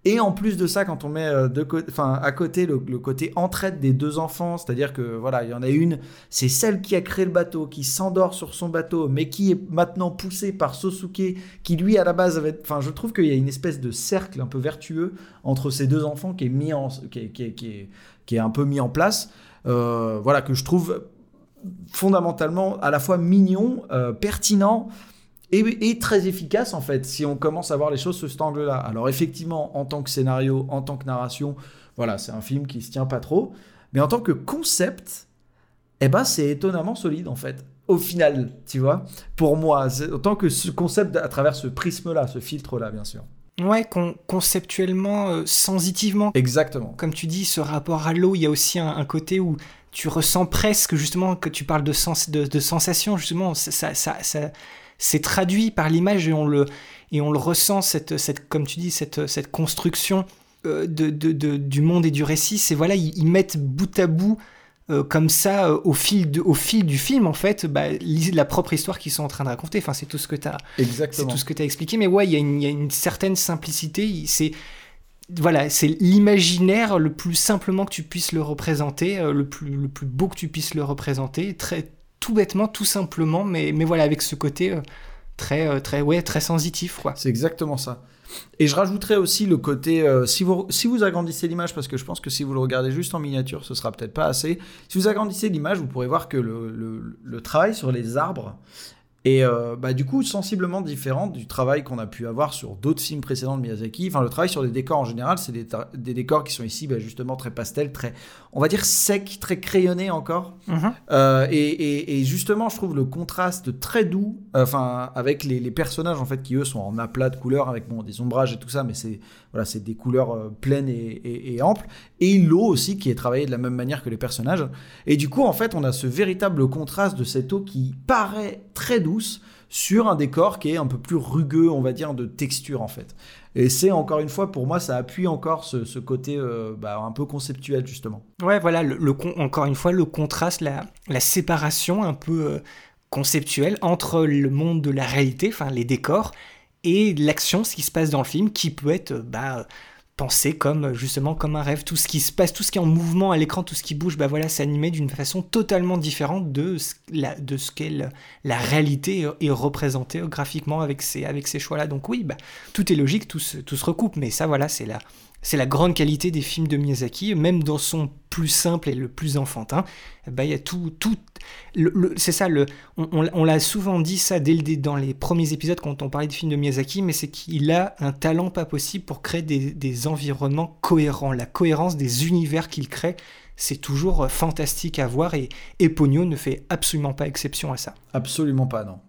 [SPEAKER 3] Et en plus de ça, quand on met euh, à côté le, côté entraide des deux enfants, c'est-à-dire que voilà, il y en a une, c'est celle qui a créé le bateau, qui s'endort sur son bateau, mais qui est maintenant poussée par Sosuke, qui lui à la base avait, enfin, je trouve qu'il y a une espèce de cercle un peu vertueux entre ces deux enfants qui est mis qui est un peu mis en place, euh, voilà que je trouve fondamentalement à la fois mignon, euh, pertinent et, et très efficace en fait si on commence à voir les choses sous cet angle-là. Alors effectivement, en tant que scénario, en tant que narration, voilà, c'est un film qui se tient pas trop, mais en tant que concept, eh ben c'est étonnamment solide en fait. Au final, tu vois, pour moi, en tant que ce concept à travers ce prisme-là, ce filtre-là, bien sûr.
[SPEAKER 2] Ouais, con- conceptuellement, euh, sensitivement,
[SPEAKER 3] Exactement.
[SPEAKER 2] comme tu dis, ce rapport à l'eau, il y a aussi un, un côté où tu ressens presque, justement, que tu parles de, sens, de, de sensation, justement, ça, ça, ça, ça- c'est traduit par l'image et on le, et on le ressent, cette, cette, comme tu dis, cette, cette construction euh, de, de, de- du monde et du récit. C'est voilà, ils, ils mettent bout à bout, euh, comme ça, euh, au, fil de, au fil du film, en fait, bah, la propre histoire qu'ils sont en train de raconter. Enfin, c'est tout ce que tu as c'est tout ce que tu expliqué, mais ouais, il y, a une- il y a une certaine simplicité. C'est voilà, c'est l'imaginaire le plus simplement que tu puisses le représenter, euh, le plus le plus beau que tu puisses le représenter, très tout bêtement, tout simplement, mais mais voilà avec ce côté euh, très euh, très ouais très sensitif.
[SPEAKER 3] C'est exactement ça. Et je rajouterais aussi le côté, euh, si, vous, agrandissez l'image, parce que je pense que si vous le regardez juste en miniature, ce sera peut-être pas assez. Si vous agrandissez l'image, vous pourrez voir que le travail sur les arbres Et euh, bah, du coup, sensiblement différent du travail qu'on a pu avoir sur d'autres films précédents de Miyazaki. Enfin, le travail sur des décors en général, c'est des, décors qui sont ici bah, justement très pastel, très, on va dire secs, très crayonnés encore.
[SPEAKER 2] Mhm.
[SPEAKER 3] Euh, et, et- et justement, je trouve le contraste très doux, euh, enfin, avec les, les personnages en fait qui eux sont en aplat de couleurs, avec bon, des ombrages et tout ça, mais c'est voilà, c'est des couleurs euh, pleines et, et- et amples. Et l'eau aussi qui est travaillée de la même manière que les personnages. Et du coup, en fait, on a ce véritable contraste de cette eau qui paraît très douce sur un décor qui est un peu plus rugueux, on va dire, de texture en fait. Et c'est encore une fois, pour moi, ça appuie encore ce, côté euh, bah, un peu conceptuel justement.
[SPEAKER 2] Ouais, voilà, le, encore une fois, le contraste, la, la séparation un peu euh, conceptuelle entre le monde de la réalité, enfin les décors, et l'action, ce qui se passe dans le film, qui peut être euh, bah, pensé comme justement comme un rêve. Tout ce qui se passe, tout ce qui est en mouvement à l'écran, tout ce qui bouge, bah voilà, animé d'une façon totalement différente de ce, la, la réalité est- est représentée graphiquement avec ces, avec ces choix-là. Donc oui, bah, tout est logique, tout se, tout se recoupe, mais ça voilà, c'est la, c'est la grande qualité des films de Miyazaki, même dans son plus simple et le plus enfantin. Bah, il y a tout, tout le- le- c'est ça, le, on, on- on l'a souvent dit ça dès le, dans les premiers épisodes quand on parlait de films de Miyazaki, mais c'est qu'il a un talent pas possible pour créer des, des environnements cohérents. La cohérence des univers qu'il crée, c'est toujours euh, fantastique à voir et, et Pogno ne fait absolument pas exception à ça.
[SPEAKER 3] Absolument pas, non.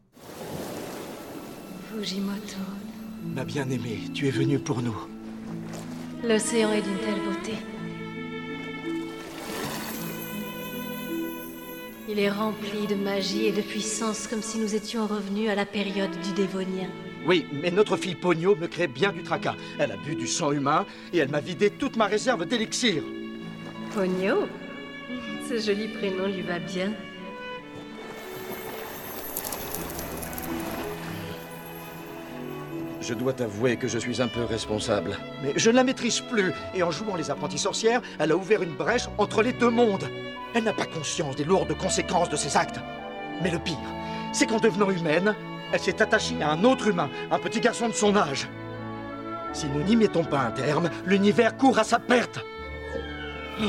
[SPEAKER 7] Fujimoto,
[SPEAKER 1] Ma bien-aimée, tu es venue pour nous.
[SPEAKER 7] L'océan est d'une telle beauté. Il est rempli de magie et de puissance comme si nous étions revenus à la période du Dévonien.
[SPEAKER 8] Oui, mais notre fille Pogno me crée bien du tracas. Elle a bu du sang humain et elle m'a vidé toute ma réserve d'élixir.
[SPEAKER 7] Pogno Ce joli prénom lui va bien.
[SPEAKER 8] Je dois t'avouer que je suis un peu responsable. Mais je ne la maîtrise plus. Et en jouant les apprentis sorcières, elle a ouvert une brèche entre les deux mondes. Elle n'a pas conscience des lourdes conséquences de ses actes. Mais le pire, c'est qu'en devenant humaine, elle s'est attachée à un autre humain, un petit garçon de son âge. Si nous n'y mettons pas un terme, l'univers court à sa perte. Oh.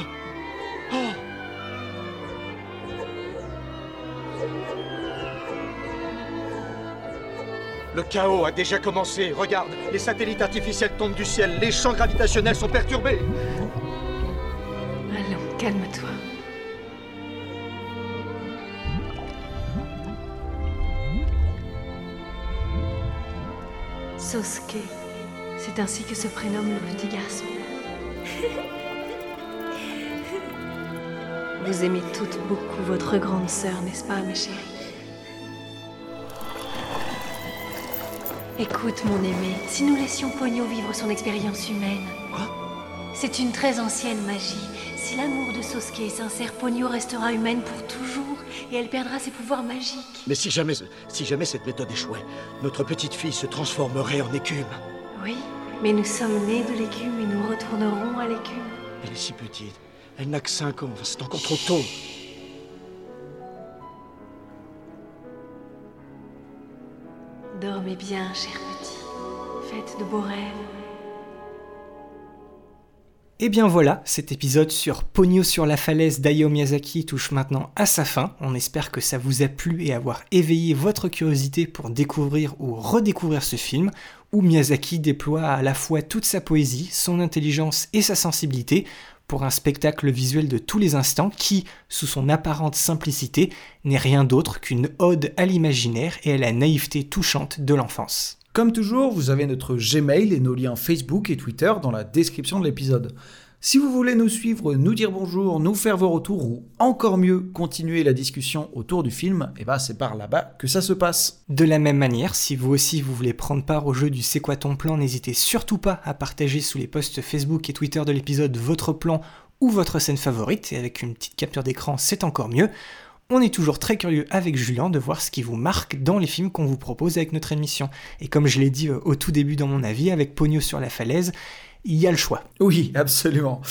[SPEAKER 8] Le chaos a déjà commencé. Regarde, les satellites artificiels tombent du ciel, les champs gravitationnels sont perturbés.
[SPEAKER 7] Allons, calme-toi. Sosuke, c'est ainsi que se prénomme le petit garçon. Vous aimez toutes beaucoup votre grande sœur, n'est-ce pas, mes chéris? Écoute, mon aimé, si nous laissions Pogno vivre son expérience humaine. C'est une très ancienne magie. Si l'amour de Sosuke est sincère, Pogno restera humaine pour toujours et elle perdra ses pouvoirs magiques.
[SPEAKER 8] Mais si jamais, si jamais cette méthode échouait, notre petite fille se transformerait en écume.
[SPEAKER 7] Oui, mais nous sommes nés de l'écume et nous retournerons à l'écume.
[SPEAKER 8] Elle est si petite. Elle n'a que 5 ans. C'est encore trop tôt.
[SPEAKER 7] Dormez bien, cher petit. Faites de beaux rêves.
[SPEAKER 2] Et bien voilà, cet épisode sur Pogno sur la falaise d'Hayao Miyazaki touche maintenant à sa fin. On espère que ça vous a plu et avoir éveillé votre curiosité pour découvrir ou redécouvrir ce film, où Miyazaki déploie à la fois toute sa poésie, son intelligence et sa sensibilité pour un spectacle visuel de tous les instants qui, sous son apparente simplicité, n'est rien d'autre qu'une ode à l'imaginaire et à la naïveté touchante de l'enfance.
[SPEAKER 3] Comme toujours, vous avez notre Gmail et nos liens Facebook et Twitter dans la description de l'épisode. Si vous voulez nous suivre, nous dire bonjour, nous faire vos retours ou encore mieux continuer la discussion autour du film, et bah c'est par là-bas que ça se passe.
[SPEAKER 2] De la même manière, si vous aussi vous voulez prendre part au jeu du C'est quoi ton plan, n'hésitez surtout pas à partager sous les posts Facebook et Twitter de l'épisode votre plan ou votre scène favorite, et avec une petite capture d'écran c'est encore mieux. On est toujours très curieux avec Julien de voir ce qui vous marque dans les films qu'on vous propose avec notre émission. Et comme je l'ai dit euh, au tout début dans mon avis, avec Pogno sur la falaise, il y a le choix.
[SPEAKER 3] Oui, absolument.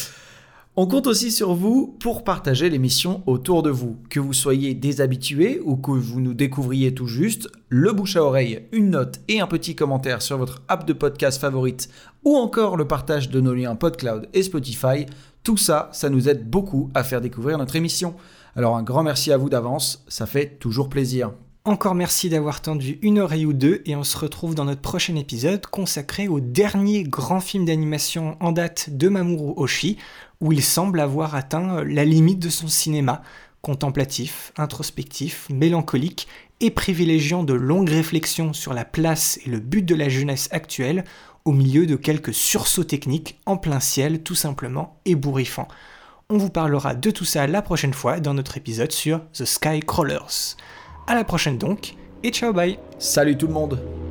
[SPEAKER 3] On compte aussi sur vous pour partager l'émission autour de vous. Que vous soyez des habitués ou que vous nous découvriez tout juste, le bouche à oreille, une note et un petit commentaire sur votre app de podcast favorite ou encore le partage de nos liens PodCloud et Spotify, tout ça, ça nous aide beaucoup à faire découvrir notre émission. Alors un grand merci à vous d'avance, ça fait toujours plaisir.
[SPEAKER 2] Encore merci d'avoir tendu une oreille ou deux et on se retrouve dans notre prochain épisode consacré au dernier grand film d'animation en date de Mamoru Oshii où il semble avoir atteint la limite de son cinéma, contemplatif, introspectif, mélancolique et privilégiant de longues réflexions sur la place et le but de la jeunesse actuelle au milieu de quelques sursauts techniques en plein ciel tout simplement ébouriffants. On vous parlera de tout ça la prochaine fois dans notre épisode sur The Sky Crawlers. À la prochaine donc, et ciao bye
[SPEAKER 3] Salut tout le monde